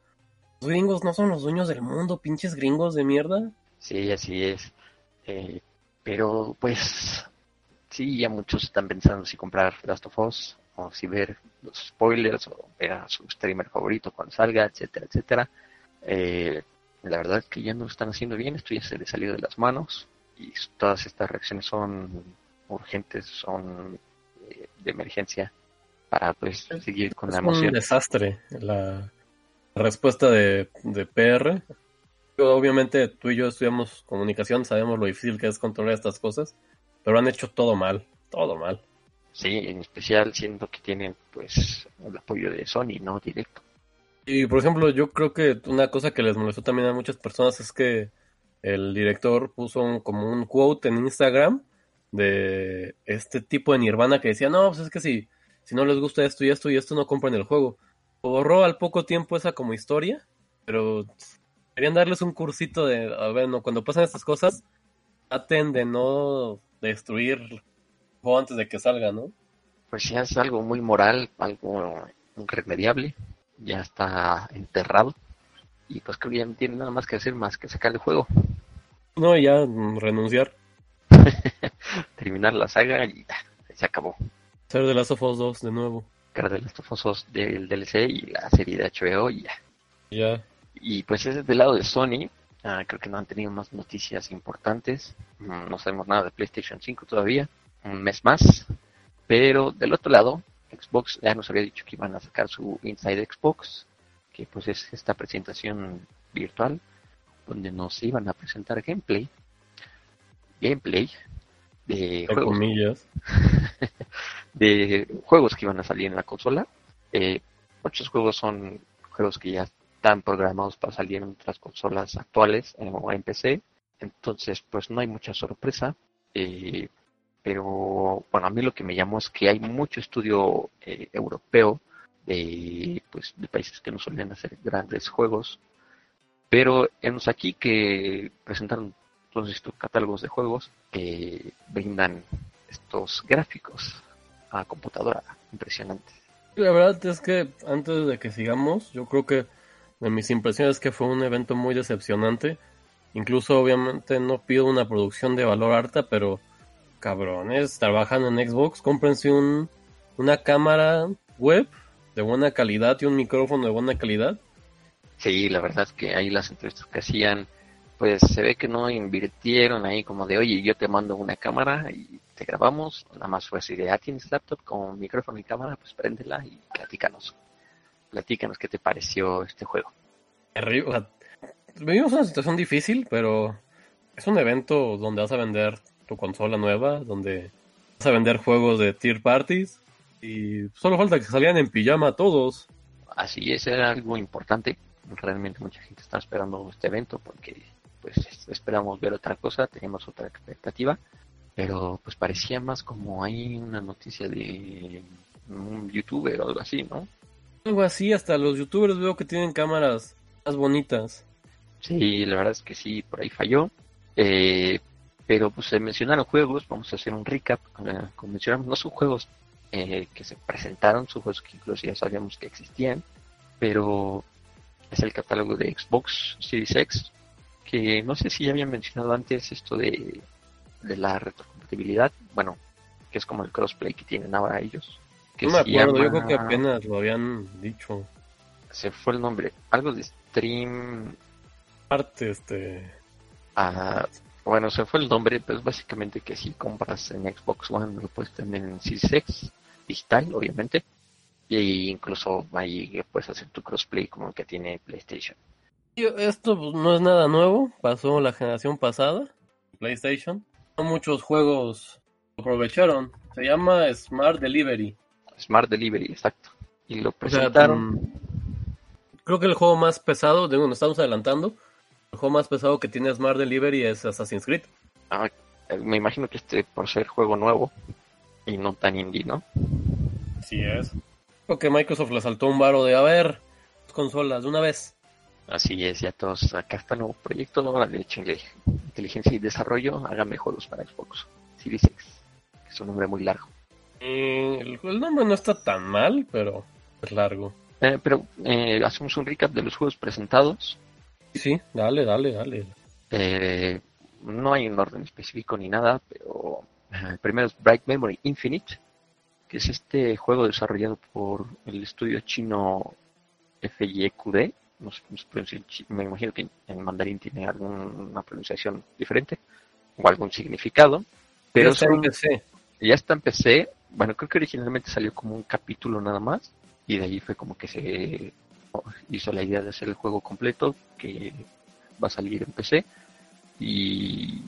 los gringos no son los dueños del mundo, pinches gringos de mierda. Sí, así es. Eh, pero pues sí, ya muchos están pensando si comprar Last of Us o si ver los spoilers o ver a su streamer favorito cuando salga, etcétera, etcétera. Eh, la verdad es que ya no lo están haciendo bien, esto ya se les salió de las manos y todas estas reacciones son urgentes, son eh, de emergencia para pues seguir con la emoción. Es un desastre la respuesta de, de PR. Obviamente tú y yo estudiamos comunicación, sabemos lo difícil que es controlar estas cosas, pero han hecho todo mal, todo mal. Sí, en especial siendo que tienen pues el apoyo de Sony, no directo. Y por ejemplo, yo creo que una cosa que les molestó también a muchas personas es que el director puso como un quote en Instagram de este tipo de Nirvana que decía, no, pues es que si, si no les gusta esto y esto y esto, no compren el juego. Borró al poco tiempo esa como historia, pero querían darles un cursito de, a ver, no, cuando pasan estas cosas, traten de no destruir juego antes de que salga, ¿no? Pues ya es algo muy moral, algo irremediable ya está enterrado. Y pues creo que ya no tiene nada más que hacer más que sacar el juego. No, ya renunciar. Terminar la saga y ya, se acabó. Ser de Last of Us 2 de nuevo. Ser de Last of Us 2 del DLC y la serie de HBO y ya. Ya. Y pues ese es del lado de Sony. Ah, creo que no han tenido más noticias importantes. Mm, no sabemos nada de PlayStation 5 todavía. Un mes más. Pero del otro lado, Xbox ya nos había dicho que iban a sacar su Inside Xbox, que pues es esta presentación virtual donde nos iban a presentar gameplay, gameplay de juegos, de juegos que iban a salir en la consola. Eh, muchos juegos son juegos que ya están programados para salir en otras consolas actuales o en PC, entonces pues no hay mucha sorpresa. Eh, pero bueno, a mí lo que me llamó es que hay mucho estudio eh, europeo de, pues, de países que no solían hacer grandes juegos, pero hemos aquí que presentaron todos estos catálogos de juegos que brindan estos gráficos a computadora impresionantes. La verdad es que antes de que sigamos, yo creo que de mis impresiones es que fue un evento muy decepcionante. Incluso obviamente no pido una producción de valor alta, pero cabrones, trabajan en Xbox, cómprense un, una cámara web de buena calidad y un micrófono de buena calidad. Sí, la verdad es que ahí las entrevistas que hacían, pues se ve que no invirtieron ahí como de, oye, yo te mando una cámara y te grabamos, nada más fue así de, ah, tienes laptop con micrófono y cámara, pues préndela y platícanos. Platícanos qué te pareció este juego. Vivimos una situación difícil, pero es un evento donde vas a vender tu consola nueva, donde vas a vender juegos de tier parties y solo falta que salieran en pijama todos. Así es, era algo importante. Realmente mucha gente está esperando este evento porque pues esperamos ver otra cosa, teníamos otra expectativa, pero pues parecía más como hay una noticia de un youtuber o algo así, ¿no? Algo así, hasta los youtubers veo que tienen cámaras más bonitas. Sí, la verdad es que sí, por ahí falló. Eh, pero pues se mencionaron juegos, vamos a hacer un recap, uh, como mencionamos, no son juegos eh, que se presentaron, son juegos que incluso ya sabíamos que existían, pero es el catálogo de Xbox Series X, que no sé si ya habían mencionado antes esto de, de la retrocompatibilidad, bueno, que es como el crossplay que tienen ahora ellos. Que no me acuerdo, yo creo que apenas lo habían dicho. Se fue el nombre, algo de Stream... Parte, este... Ah, bueno, se fue el nombre, pues básicamente que si compras en Xbox One lo puedes tener en Series X, digital, obviamente. Y incluso ahí puedes hacer tu crossplay como el que tiene PlayStation. Esto pues, no es nada nuevo, pasó la generación pasada, PlayStation. Muchos juegos aprovecharon. Se llama Smart Delivery. Smart Delivery, exacto. Y lo presentaron. creo que el juego más pesado, de donde estamos adelantando, El juego más pesado que tiene Smart Delivery es Assassin's Creed. Ah, eh, me imagino que este por ser juego nuevo y no tan indie, ¿no? Sí es. Porque Microsoft le saltó un varo de, a ver, consolas de una vez. Así es, ya todos, acá está el nuevo proyecto, ahora de hecho inteligencia y desarrollo, háganme juegos para Xbox Series X, que es un nombre muy largo. Eh, el, el nombre no está tan mal, pero es largo. Eh, pero eh, hacemos un recap de los juegos presentados. Sí, dale, dale, dale. Eh, no hay un orden específico ni nada, pero eh, el primero es Bright Memory Infinite, que es este juego desarrollado por el estudio chino FYQD. No sé en chi- me imagino que en mandarín tiene alguna pronunciación diferente o algún significado. Pero Ya está en PC. ya está en PC. Bueno, creo que originalmente salió como un capítulo nada más. Y de ahí fue como que se hizo la idea de hacer el juego completo, que va a salir en PC. Y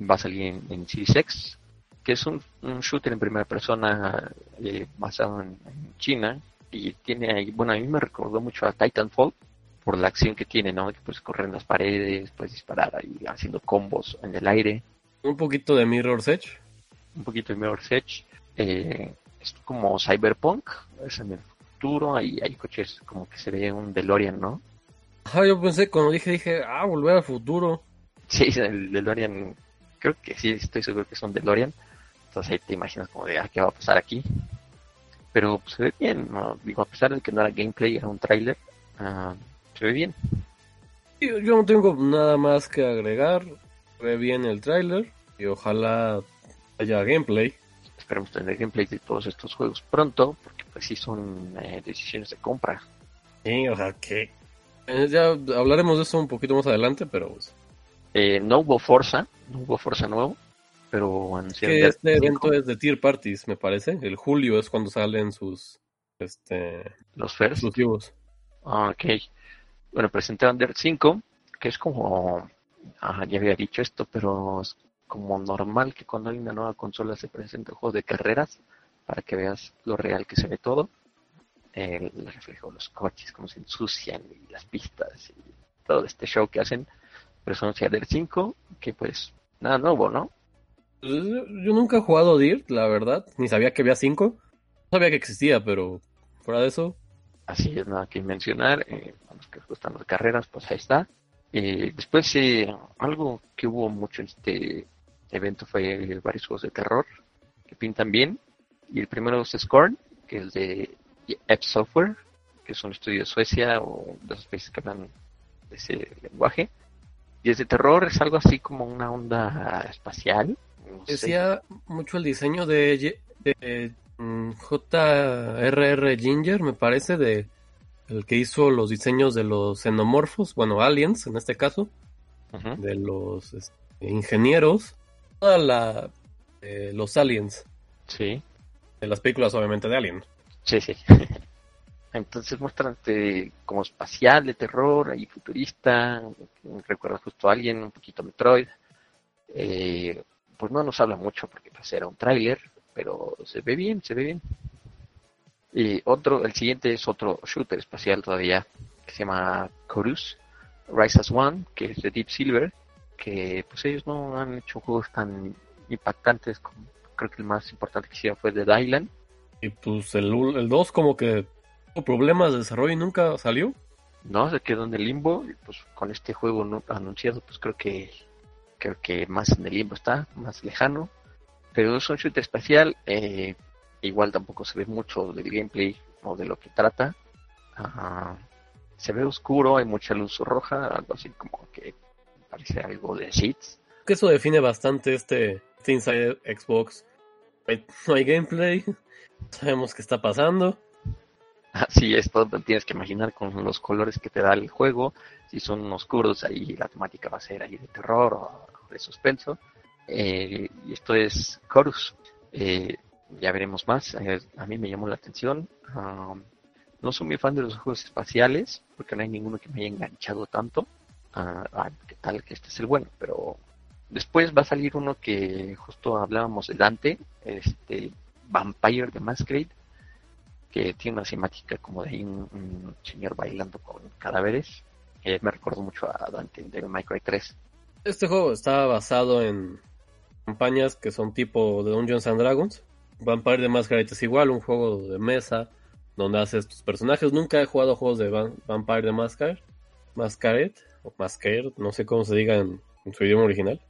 va a salir en, en Series X, que es un, un shooter en primera persona eh, basado en, en China. Y tiene ahí, bueno, a mí me recordó mucho a Titanfall por la acción que tiene, ¿no? Que puedes correr en las paredes, puedes disparar ahí haciendo combos en el aire Un poquito de Mirror's Edge. un poquito de Mirror's Edge. Eh, es como Cyberpunk, es en el futuro, ahí hay coches como que se ve un DeLorean, ¿no? Ajá, yo pensé, cuando dije, dije, ah, volver al futuro. Sí, el DeLorean, creo que sí, estoy seguro que es un DeLorean. Entonces ahí te imaginas como de, ah, ¿qué va a pasar aquí? Pero pues, se ve bien, ¿no? Digo, a pesar de que no era gameplay, era un tráiler, ah, se ve bien. Yo, yo no tengo nada más que agregar. Ve bien el tráiler y ojalá haya gameplay. Esperemos tener gameplay de todos estos juegos pronto, porque pues sí son eh, decisiones de compra. Sí, o sea, que... eh, ya hablaremos de eso un poquito más adelante, pero pues, Eh, no hubo Forza, no hubo Forza nuevo, pero anunciaron que ya este cinco. evento es de tier parties, me parece. El julio es cuando salen sus este los first. exclusivos. Ah, ok. Bueno, presentaron Dirt 5, que es como, ah, ya había dicho esto, pero es como normal que cuando hay una nueva consola se presenten juegos de carreras para que veas lo real que se ve todo. El reflejo de los coches, cómo se ensucian y las pistas y todo este show que hacen. Pero son Dirt 5, que pues nada nuevo, ¿no? Yo nunca he jugado Dirt, la verdad. Ni sabía que había cinco. No sabía que existía, pero fuera de eso. Así es, nada que mencionar. Eh, a los que gustan las carreras, pues ahí está. Eh, después, eh, algo que hubo mucho en este evento fue varios juegos de terror que pintan bien. Y el primero es Scorn, que es de App Software, que es un estudio de Suecia o de esos países que hablan de ese lenguaje. Y es de terror, es algo así como una onda espacial. no sé. Decía mucho el diseño de, Ye- de, mm, J.R.R. Ginger, me parece, de el que hizo los diseños de los xenomorfos, bueno, aliens en este caso, de los este, ingenieros, toda la eh, los aliens, Sí. De las películas obviamente de Alien. Sí, sí. Entonces muestran este, como espacial, de terror, ahí futurista, recuerda justo a alguien, un poquito Metroid. Eh, pues no nos habla mucho porque pues era un tráiler, pero se ve bien, se ve bien. Y otro, el siguiente es otro shooter espacial todavía, que se llama Chorus, Rise as One, que es de Deep Silver, que pues ellos no han hecho juegos tan impactantes como creo que el más importante que hicieron fue The Island. Y pues el, el 2 como que tuvo problemas de desarrollo y nunca salió. no se quedó en el limbo y pues con este juego no anunciado pues creo que creo que más en el limbo está más lejano pero es un shooter espacial eh, igual tampoco se ve mucho del gameplay o de lo que trata Ah, se ve oscuro hay mucha luz roja algo así como que parece algo de Seeds Que eso define bastante este, este Inside Xbox. No hay- gameplay, sabemos qué está pasando. Así es, todo te tienes que imaginar con los colores que te da el juego. Si son oscuros, ahí la temática va a ser ahí de terror o de suspenso. Eh, y esto es Chorus. Eh, ya veremos más. Eh, a mí me llamó la atención. Um, no soy muy fan de los juegos espaciales, porque no hay ninguno que me haya enganchado tanto. Ah, ah, ¿Qué tal que este es el bueno? Pero después va a salir uno que justo hablábamos de Dante, este Vampire de Masquerade que tiene una cinemática como de un, un señor bailando con cadáveres. Eh, me recuerdo mucho a Dante de Minecraft 3. Este juego está basado en campañas que son tipo de Dungeons and Dragons. Vampire the Masquerade es igual, un juego de mesa donde haces tus personajes. Nunca he jugado juegos de Vampire the Masquerade, Masquerade o Masquerade, no sé cómo se diga en, su idioma original.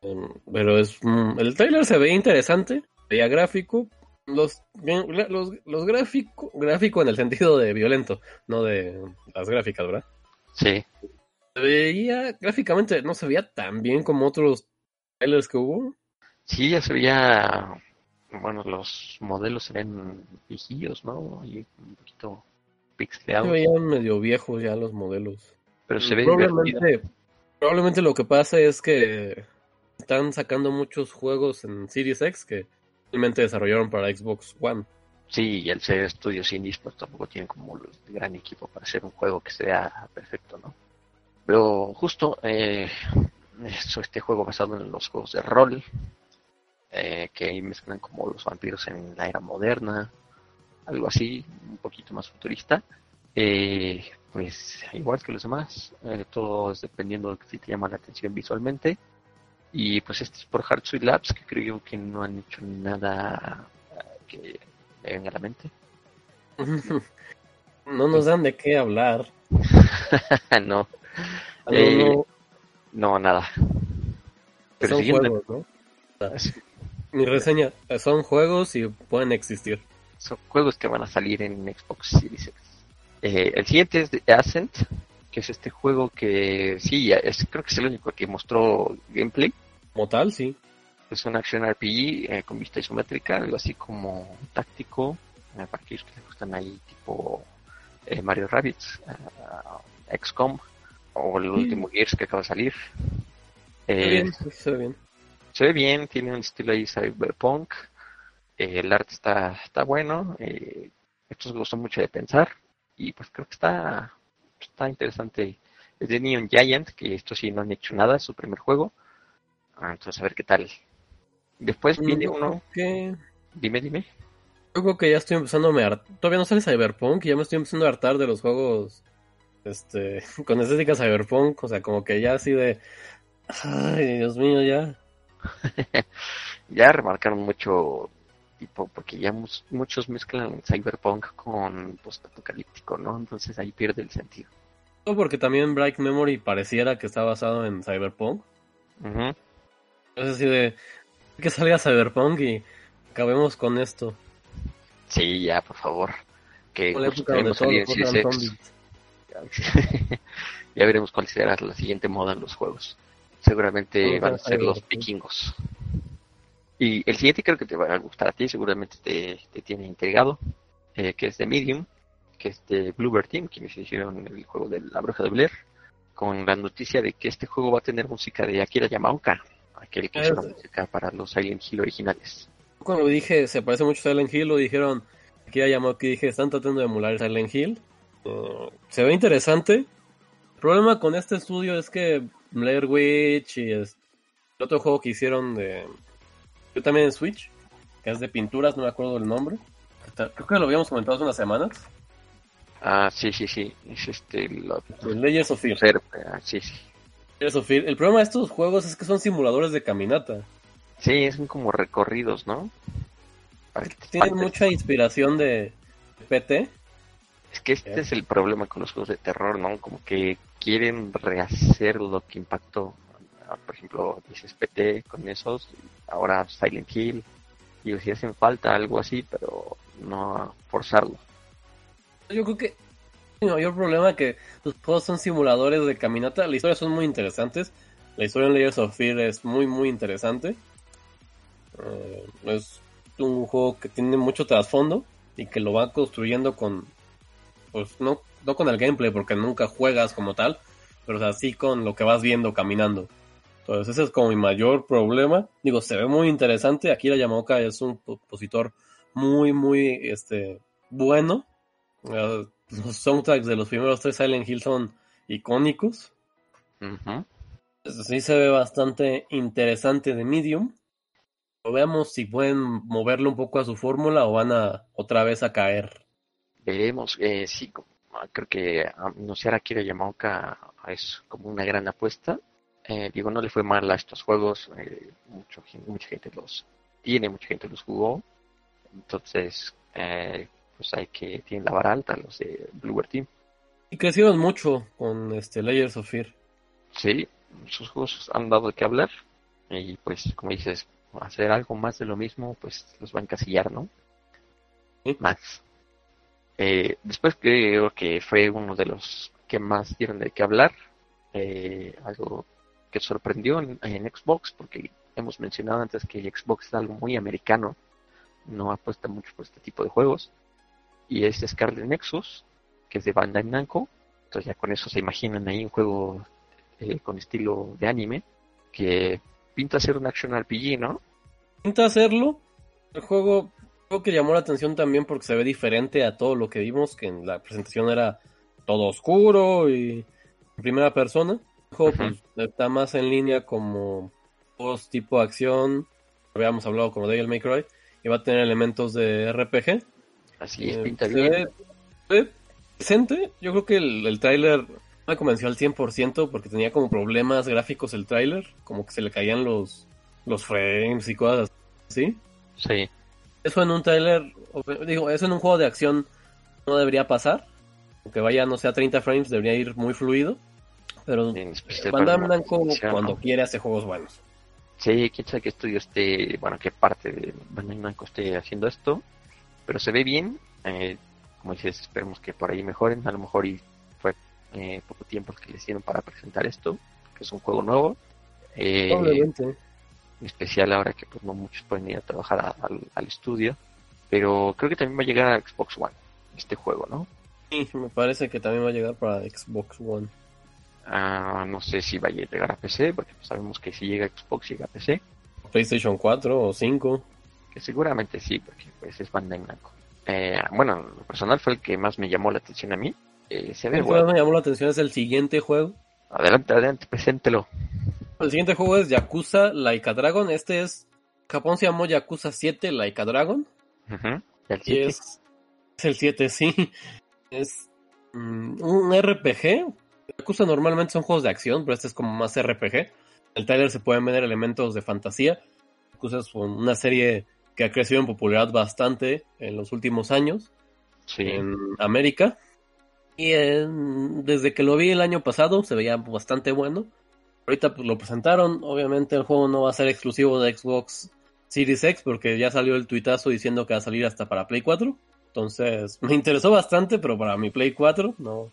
Em, pero es mm, el trailer se veía interesante, veía gráfico, los, los, los gráfico, gráfico en el sentido de violento, no de las gráficas, ¿verdad? Sí. Se veía, gráficamente no se veía tan bien como otros trailers que hubo. Sí, ya se veía, bueno, los modelos eran viejillos, ¿no? Y un poquito pixelados. Se veían medio viejos ya los modelos. Pero se ve probablemente, probablemente lo que pasa es que están sacando muchos juegos en Series X que realmente desarrollaron para Xbox One. Sí, y al ser estudios indies, pues tampoco tienen como el gran equipo para hacer un juego que sea perfecto, ¿no? Pero justo eh, este juego basado en los juegos de rol, eh, que mezclan como los vampiros en la era moderna, algo así, un poquito más futurista. Eh, pues igual que los demás, eh, todo es dependiendo de si te llama la atención visualmente. Y pues este es por Hard Sweet Labs, que creo que no han hecho nada que me venga a la mente. No nos dan de qué hablar. no. Eh, no. nada. Pero son juegos, ¿no? mi reseña, son juegos y pueden existir. Son juegos que van a salir en Xbox Series X. Eh, el siguiente es The Ascent, que es este juego que sí, es, creo que es el único que mostró gameplay. Como tal, sí. Es un action RPG eh, con vista isométrica, algo así como táctico, eh, para aquellos que les gustan ahí, tipo Mario Rabbits, XCOM, o el último Gears que acaba de salir. bien, se ve bien. Se ve bien, tiene un estilo ahí cyberpunk. el arte está, está bueno. estos gustó mucho de pensar y pues creo que está, está interesante. Es de Neon Giant, que esto sí no han hecho nada, es su primer juego. Ah, entonces a ver qué tal. Después viene uno. que Dime, dime. Yo creo que ya estoy empezando a me Todavía no sale Cyberpunk y ya me estoy empezando a hartar de los juegos este con estética Cyberpunk. O sea, como que ya así de. Ay, Dios mío, ya. ya remarcaron mucho tipo, porque ya muchos mezclan cyberpunk con post-apocalíptico, ¿no? Entonces ahí pierde el sentido. No, porque también Bright Memory pareciera que está basado en cyberpunk. Es así de que salga cyberpunk y acabemos con esto. Sí, ya, por favor. Que ya veremos cuál será la siguiente moda en los juegos. Seguramente van a ser los vikingos. Y el siguiente creo que te va a gustar a ti, seguramente te, tiene intrigado, eh, que es de Medium, que es de Bluebird Team, que hicieron el juego de La Bruja de Blair, con la noticia de que este juego va a tener música de Akira Yamaoka, aquel que hizo la música para los Silent Hill originales. Cuando dije, se parece mucho a Silent Hill, lo dijeron Akira Yamaoka dije, están tratando de emular Silent Hill. Eh, se ve interesante. El problema con este estudio es que Blair Witch y el otro juego que hicieron de yo también en Switch, que es de pinturas, no me acuerdo el nombre. Creo que lo habíamos comentado hace unas semanas. Ah, sí, sí, sí. Es este. Lo... Legends of Fear. Ah, sí, sí. El problema de estos juegos es que son simuladores de caminata. Sí, son como recorridos, ¿no? Tienen mucha inspiración de PT. Es que este es el problema con los juegos de terror, ¿no? Como que quieren rehacer lo que impactó por ejemplo, dices PT con esos, ahora Silent Hill, y si hacen falta algo así, pero no forzarlo. Yo creo que el mayor problema es que los juegos son simuladores de caminata, las historias son muy interesantes, la historia en Layers of Fear es muy muy interesante, eh, es un juego que tiene mucho trasfondo y que lo va construyendo con, pues no, no con el gameplay porque nunca juegas como tal, pero así con lo que vas viendo caminando. Entonces ese es como mi mayor problema. Digo, se ve muy interesante. Akira Yamaoka es un compositor muy, muy este, bueno. Uh, los soundtracks de los primeros tres Silent Hill son icónicos. Sí se ve bastante interesante de Medium. veamos si pueden moverlo un poco a su fórmula o van a otra vez a caer. Veremos. Eh, sí, creo que anunciar a Kira Yamaoka es como una gran apuesta. Eh, digo, no le fue mal a estos juegos, eh, mucho, mucha gente los tiene, mucha gente los jugó, entonces eh, pues hay que, tienen la vara alta los de Bluebird Team. Y crecieron mucho con este Layers of Fear. Sí, sus juegos han dado de qué hablar y pues como dices, hacer algo más de lo mismo, pues los va a encasillar, ¿no? Más. Eh, después creo que fue uno de los que más dieron de qué hablar. Eh, algo que sorprendió en, Xbox, porque hemos mencionado antes que Xbox es algo muy americano, no apuesta mucho por este tipo de juegos. Y es Scarlet Nexus, que es de Bandai Namco. Entonces ya con eso se imaginan ahí un juego eh, con estilo de anime, que pinta ser un action RPG, ¿no? Pinta hacerlo. El juego creo que llamó la atención también porque se ve diferente a todo lo que vimos, que en la presentación era todo oscuro y en primera persona. Pues, está más en línea como juegos tipo acción. Habíamos hablado como Devil May Cry. Y va a tener elementos de RPG. Así es, eh, pinta bien. Ve, decente. Yo creo que el, el tráiler me convenció al 100% porque tenía como problemas gráficos el tráiler. Como que se le caían los, los frames y cosas así. Sí. Eso en un trailer, digo, eso en un juego de acción no debería pasar. Aunque vaya, no sea 30 frames, debería ir muy fluido. Pero Bandai cuando quiere hace juegos buenos. Sí, quién sabe qué estudio esté, bueno, qué parte de Bandai Namco esté haciendo esto. Pero se ve bien. Eh, como dices, esperemos que por ahí mejoren. A lo mejor y fue eh, poco tiempo que les dieron para presentar esto, que es un juego nuevo. Eh, en especial ahora que pues no muchos pueden ir a trabajar al estudio, pero creo que también va a llegar a Xbox One este juego, ¿no? Sí, me parece que también va a llegar para Xbox One. No sé si va a llegar a PC, porque sabemos que si llega a Xbox llega a PC. PlayStation 4 o 5. Que seguramente sí, porque pues es Bandai Namco. Eh, bueno, lo personal fue el que más me llamó la atención a mí. Eh, se ve el que me llamó la atención es el siguiente juego. Adelante, adelante, preséntelo. El siguiente juego es Yakuza Laika Dragon. Este es. Japón se llamó Yakuza 7 Laika Dragon. ¿El 7? Es, el 7, sí. Es mm, un RPG. Yakuza normalmente son juegos de acción, pero este es como más RPG. En el trailer se pueden ver elementos de fantasía. Yakuza es una serie que ha crecido en popularidad bastante en los últimos años en América. Y desde que lo vi el año pasado se veía bastante bueno. Ahorita pues, lo presentaron, obviamente el juego no va a ser exclusivo de Xbox Series X porque ya salió el tuitazo diciendo que va a salir hasta para Play 4. Entonces me interesó bastante, pero para mi Play 4, no,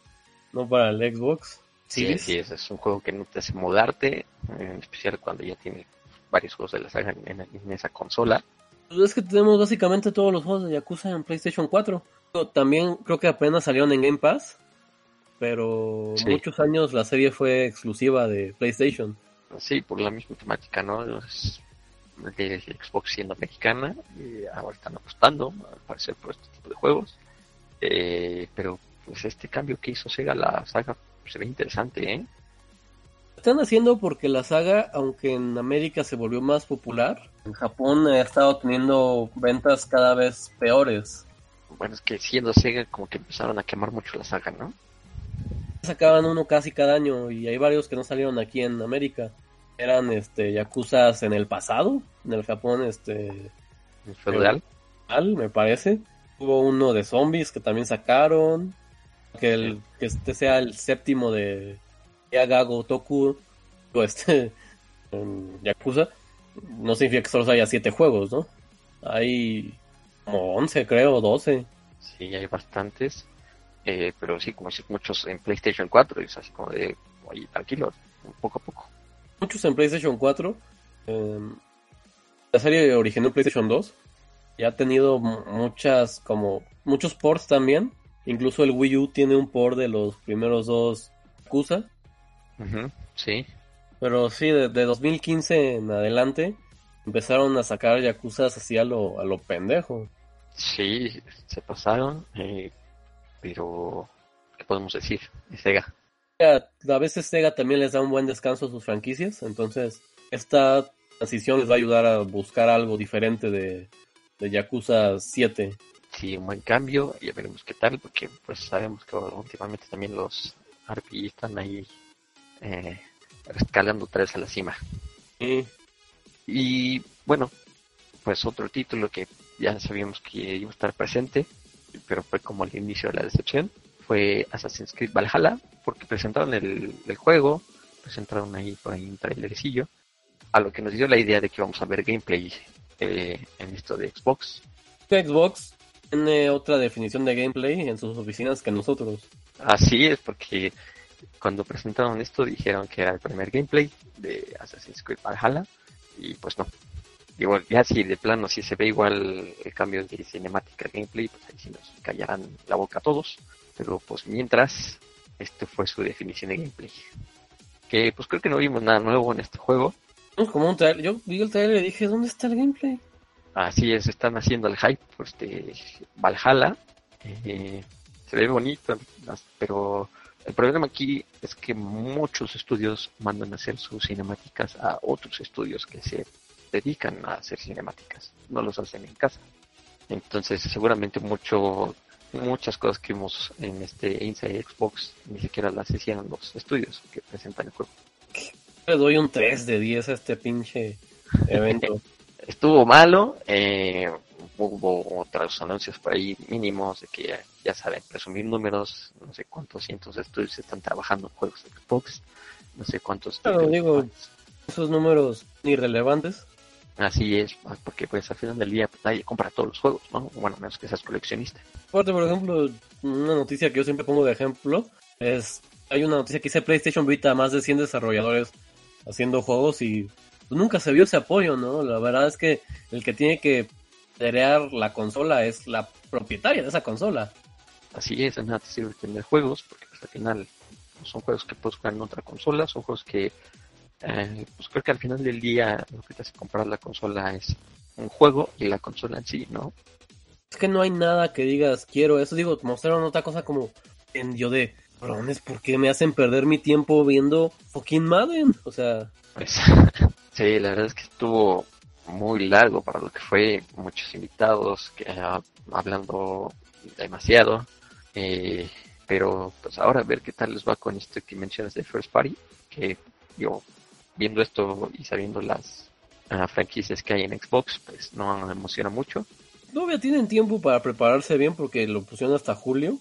no para el Xbox. Sí, sí, es, un juego que no te hace mudarte, en especial cuando ya tiene varios juegos de la saga en, esa consola. Pues es que tenemos básicamente todos los juegos de Yakuza en PlayStation 4. También creo que apenas salieron en Game Pass pero muchos años la serie fue exclusiva de PlayStation. Sí, por la misma temática, ¿no? Es de Xbox siendo mexicana, y ahora están apostando, al parecer, por este tipo de juegos. Eh, pero pues este cambio que hizo Sega la saga pues, se ve interesante, ¿eh? Están haciendo porque la saga, aunque en América se volvió más popular, en Japón ha estado teniendo ventas cada vez peores. Bueno, es que siendo Sega como que empezaron a quemar mucho la saga, ¿no? sacaban uno casi cada año y hay varios que no salieron aquí en América. Eran este yakuzas en el pasado, en el Japón este feudal, me parece. Hubo uno de zombies que también sacaron. Que el que este sea el séptimo de Yagago Toku o este en Yakuza no significa que solo haya siete juegos, ¿no? Hay como 11 creo, 12. Sí, hay bastantes. Eh, pero sí, como decir, muchos en PlayStation 4, es así como de, oye, tranquilo, poco a poco. Muchos en PlayStation 4. Em, la serie originó en PlayStation 2 y ha tenido muchas, como, muchos ports también. Incluso el Wii U tiene un port de los primeros dos Yakuza. sí. Pero sí, de, 2015 en adelante empezaron a sacar Yakuza así a lo, a lo pendejo. Sí, se pasaron. Eh, pero ¿qué podemos decir? Es Sega. A veces Sega también les da un buen descanso a sus franquicias, entonces esta transición les va a ayudar a buscar algo diferente de, de Yakuza 7. Sí, un buen cambio, ya veremos qué tal, porque pues sabemos que últimamente también los RPG están ahí eh, escalando otra vez a la cima. Y bueno, pues otro título que ya sabíamos que iba a estar presente, pero fue como el inicio de la decepción, fue Assassin's Creed Valhalla, porque presentaron el, el juego, presentaron ahí por ahí un trailercillo, a lo que nos dio la idea de que vamos a ver gameplay eh, en esto de Xbox. Xbox tiene otra definición de gameplay en sus oficinas que nosotros. Así es, porque cuando presentaron esto dijeron que era el primer gameplay de Assassin's Creed Valhalla y pues no. Igual, ya si de plano si se ve igual el cambio de cinemática gameplay, pues ahí sí nos callarán la boca a todos. Pero pues mientras, esto fue su definición de gameplay. Que pues creo que no vimos nada nuevo en este juego. Como un trailer. Yo vi el trailer y dije, ¿dónde está el gameplay? Así es, están haciendo el hype por este Valhalla. Eh, se ve bonito, pero el problema aquí es que muchos estudios mandan a hacer sus cinemáticas a otros estudios que se dedican a hacer cinemáticas, no los hacen en casa. Entonces, seguramente mucho, muchas cosas que vimos en este Inside Xbox ni siquiera las hicieron los estudios que presentan el juego. Le doy un 3 de 10 a este pinche evento. estuvo malo. Eh, hubo otros anuncios por ahí mínimos de que ya, saben presumir números. No sé cuántos cientos de estudios están trabajando en juegos de Xbox. No sé cuántos. Pero digo, esos números irrelevantes. Así es, porque pues al final del día pues, nadie compra todos los juegos, ¿no? Bueno, menos que seas coleccionista. Aparte, por ejemplo, una noticia que yo siempre pongo de ejemplo es, hay una noticia que dice PlayStation Vita, más de 100 desarrolladores haciendo juegos y pues nunca se vio ese apoyo, ¿no? La verdad es que el que tiene que crear la consola es la propietaria de esa consola. Así es, nada te sirve tener juegos, porque pues, al final son juegos que puedes jugar en otra consola, son juegos que, eh, pues creo que al final del día lo que te hace comprar la consola es un juego y la consola en sí, ¿no? Es que no hay nada que digas, quiero eso, digo, mostraron otra cosa como en yo de, es ¿por qué me hacen perder mi tiempo viendo fucking Madden? O sea... Pues Sí, la verdad es que estuvo muy largo para lo que fue, muchos invitados que uh, hablando demasiado, eh, pero pues ahora a ver qué tal les va con esto que mencionas de First Party, que yo viendo esto y sabiendo las uh, franquicias que hay en Xbox, pues no me emociona mucho. Todavía tienen tiempo para prepararse bien porque lo pusieron hasta julio.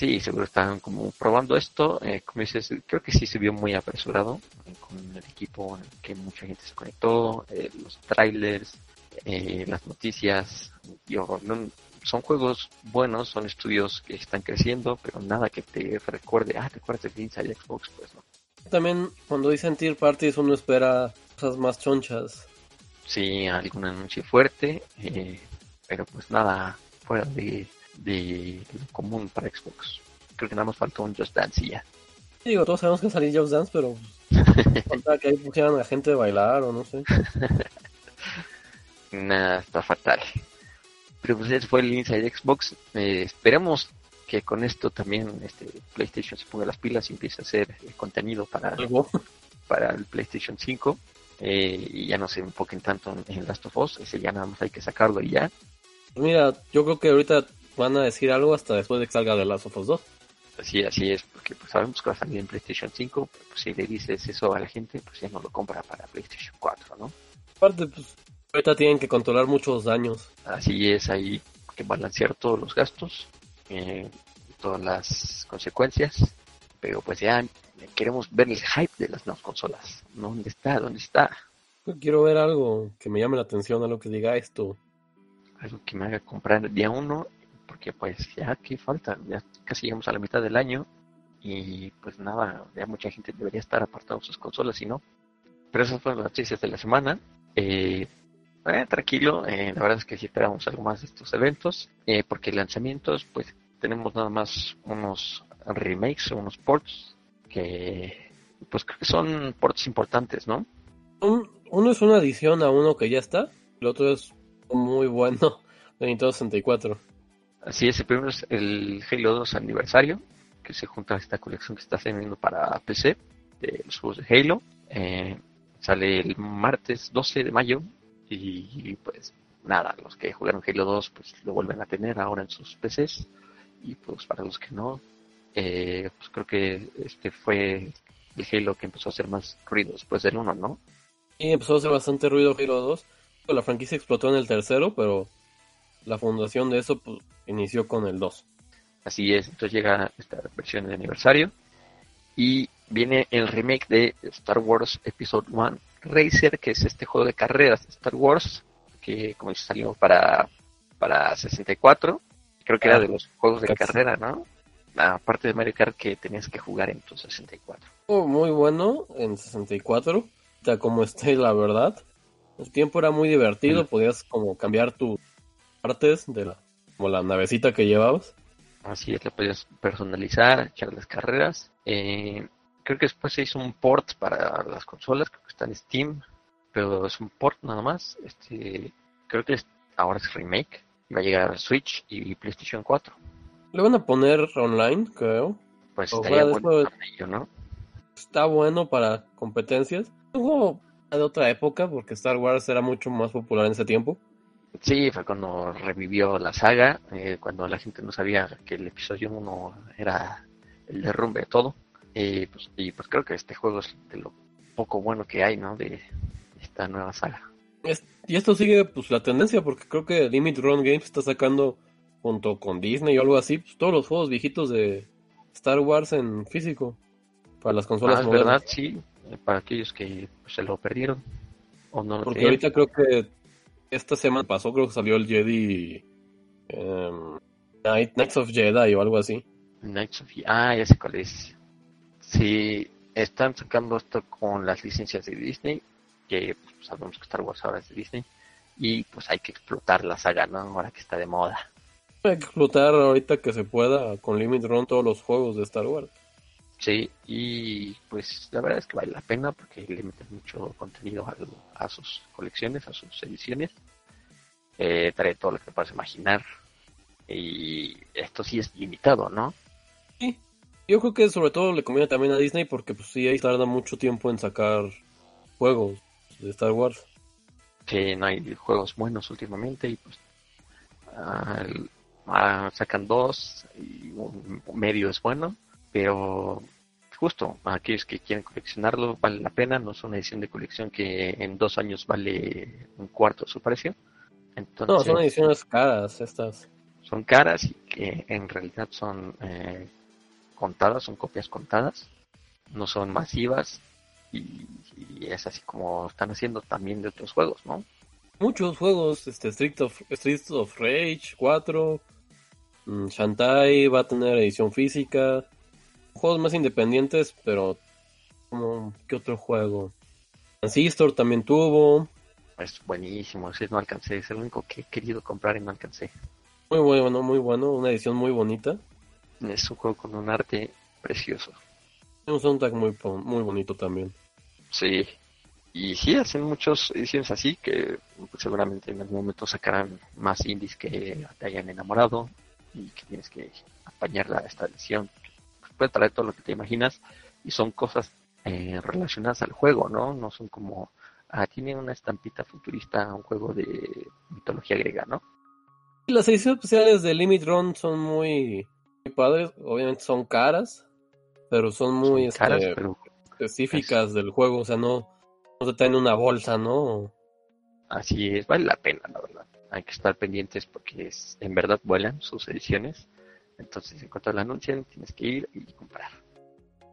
Sí, seguro están como probando esto. Eh, como dices, creo que sí se vio muy apresurado eh, con el equipo en el que mucha gente se conectó, eh, los trailers, las noticias. son juegos buenos, son estudios que están creciendo, pero nada que te recuerde, ah, te acuerdas de Inside Xbox, pues no. También cuando dicen Tier Parties uno espera cosas más chonchas. Sí, algún anuncio fuerte, pero pues nada fuera de de común para Xbox. Creo que nada más faltó un Just Dance y ya. digo, todos sabemos que salir Just Dance, pero falta que ahí pusieran a la gente a bailar o no sé. Nada, está fatal. Pero pues ese fue el Inside Xbox. Eh, esperemos que con esto también este PlayStation se ponga las pilas y empiece a hacer contenido para, para el PlayStation 5. Eh, y ya no se enfoquen tanto en, en Last of Us. Ese ya nada más hay que sacarlo y ya. Mira, yo creo que ahorita van a decir algo hasta después de que salga de Last of Us 2. Así, así es, porque pues sabemos que va a salir en PlayStation 5, pero pues, si le dices eso a la gente, pues ya no lo compra para PlayStation 4, ¿no? Aparte, pues ahorita tienen que controlar muchos daños. Así es, hay que balancear todos los gastos, eh, todas las consecuencias, pero pues ya queremos ver el hype de las nuevas consolas. ¿Dónde está? ¿Dónde está? Quiero ver algo que me llame la atención, algo que diga esto. Algo que me haga comprar día uno porque pues ya que falta, ya casi llegamos a la mitad del año y pues nada, ya mucha gente debería estar apartando sus consolas y no. Pero esas fueron las noticias de la semana. Eh, eh, tranquilo, eh, la verdad es que sí esperamos algo más de estos eventos, porque lanzamientos pues tenemos nada más unos remakes, unos ports que pues creo que son ports importantes, ¿no? uno es una adición a uno que ya está, el otro es muy bueno de Nintendo 64. Así es, el primero es el Halo 2 aniversario, que se junta a esta colección que está teniendo para PC de los juegos de Halo. Eh, sale el martes 12 de mayo y pues nada, los que jugaron Halo 2 pues lo vuelven a tener ahora en sus PCs y pues para los que no, eh, pues creo que este fue el Halo que empezó a hacer más ruido después del 1, ¿no? Y empezó a hacer bastante ruido Halo 2. La franquicia explotó en el tercero, pero la fundación de eso pues, inició con el 2. Así es, entonces llega esta versión de aniversario y viene el remake de Star Wars Episode 1 Racer, que es este juego de carreras de Star Wars, que como dice salió para, para 64, creo que era ah, de los juegos de carrera, ¿no? Aparte de Mario Kart que tenías que jugar en tu 64. muy bueno en 64, ya como esté la verdad. El tiempo era muy divertido, podías como cambiar tus partes de la, como la navecita que llevabas. Así es, le podías personalizar, echar las carreras. Eh, creo que después se hizo un port para las consolas, creo que está en Steam, pero es un port nada más. Este, creo que ahora es remake, va a llegar a Switch y PlayStation 4. Le van a poner online, creo. Pues estaría bueno ¿no? Está bueno para competencias. Un juego de otra época, porque Star Wars era mucho más popular en ese tiempo. Sí, fue cuando revivió la saga, eh, cuando la gente no sabía que el episodio 1 era el derrumbe de todo. Eh, pues, y pues creo que este juego es de lo poco bueno que hay, ¿no? De esta nueva saga. y esto sigue pues la tendencia, porque creo que Limit Run Games está sacando, junto con Disney o algo así, pues, todos los juegos viejitos de Star Wars en físico. Para las consolas ah, es verdad, sí. Para aquellos que pues, se lo perdieron. O no porque ahorita creo que esta semana pasó, creo que salió el Jedi. Um, Knights of Jedi o algo así. Knights of Ah, ya sé cuál es. Sí, están sacando esto con las licencias de Disney, que pues, sabemos que Star Wars ahora es de Disney, y pues hay que explotar la saga, ¿no? Ahora que está de moda. Hay que explotar ahorita que se pueda con Limit Run todos los juegos de Star Wars. Sí, y pues la verdad es que vale la pena porque le meten mucho contenido a, sus colecciones, a sus ediciones. Eh, trae todo lo que puedas imaginar. Y esto sí es limitado, ¿no? Sí. Yo creo que sobre todo le conviene también a Disney porque pues sí, ahí tarda mucho tiempo en sacar juegos de Star Wars. Que no hay juegos buenos últimamente y pues ah, sacan dos y un medio es bueno pero justo aquellos que quieren coleccionarlo vale la pena, no es una edición de colección que en dos años vale un cuarto de su precio. Entonces, no, son ediciones caras estas. Son caras y que en realidad son eh, contadas, son copias contadas, no son masivas y, es así como están haciendo también de otros juegos, ¿no? Muchos juegos, este Street of, Street of Rage 4, mm, Shantae va a tener edición física, juegos más independientes, pero como ¿qué otro juego? Transistor también tuvo. Es buenísimo, ese no alcancé, es el único que he querido comprar y no alcancé. Muy bueno, muy bueno, una edición muy bonita. Es un juego con un arte precioso. Un soundtrack muy, muy bonito también. Sí, y sí, hacen muchas ediciones así que seguramente en algún momento sacarán más indies que te hayan enamorado y que tienes que apañar esta edición puede traer todo lo que te imaginas y son cosas eh, relacionadas al juego, ¿no? No son como, ah, tiene una estampita futurista, un juego de mitología griega, ¿no? Las ediciones especiales de Limit Run son muy, padres, obviamente son caras, pero son muy este, específicas del juego, o sea, no, no se traen una bolsa, ¿no? Así es, vale la pena, la verdad. Hay que estar pendientes porque es, en verdad vuelan sus ediciones entonces, en cuanto la anuncian, tienes que ir y comprar.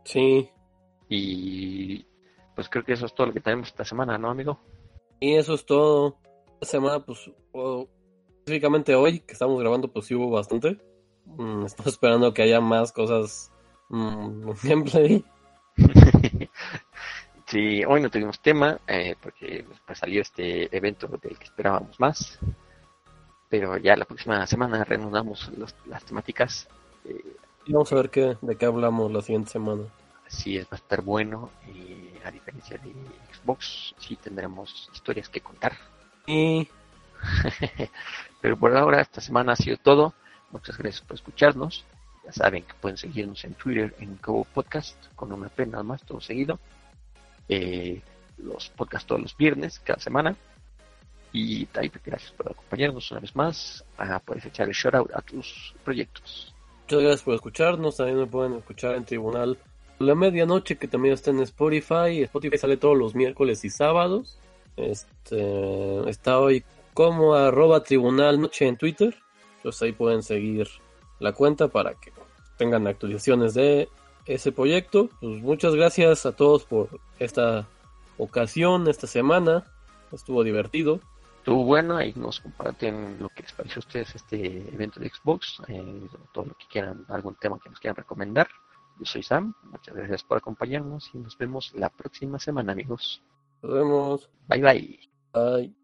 Sí. Y pues creo que eso es todo lo que tenemos esta semana, ¿no, amigo? Y eso es todo. Esta semana, pues, específicamente hoy, que estamos grabando, pues sí hubo bastante. Mm, estamos esperando que haya más cosas mmm, gameplay. sí, hoy no tuvimos tema, eh, porque pues, salió este evento del que esperábamos más pero ya la próxima semana reanudamos las temáticas. Eh, y vamos a ver qué, de qué hablamos la siguiente semana. Así es, va a estar bueno. Y a diferencia de Xbox, sí tendremos historias que contar. Y... pero por ahora, esta semana ha sido todo. Muchas gracias por escucharnos. Ya saben que pueden seguirnos en Twitter en Cobo Podcast con una pena nada más, todo seguido. Eh, los podcasts todos los viernes, cada semana Y Type, gracias por acompañarnos una vez más. Ah, puedes echar el shout out a tus proyectos. Muchas gracias por escucharnos. También me pueden escuchar en Tribunal La Medianoche, que también está en Spotify. Spotify sale todos los miércoles y sábados. Este, está hoy como arroba Tribunal Noche en Twitter. Entonces ahí pueden seguir la cuenta para que tengan actualizaciones de ese proyecto. Pues muchas gracias a todos por esta ocasión, esta semana. Estuvo divertido. Estuvo bueno, ahí nos comparten lo que les pareció a ustedes este evento de Xbox, eh, todo lo que quieran, algún tema que nos quieran recomendar. Yo soy Sam, muchas gracias por acompañarnos y nos vemos la próxima semana, amigos. Nos vemos. Bye bye. Bye.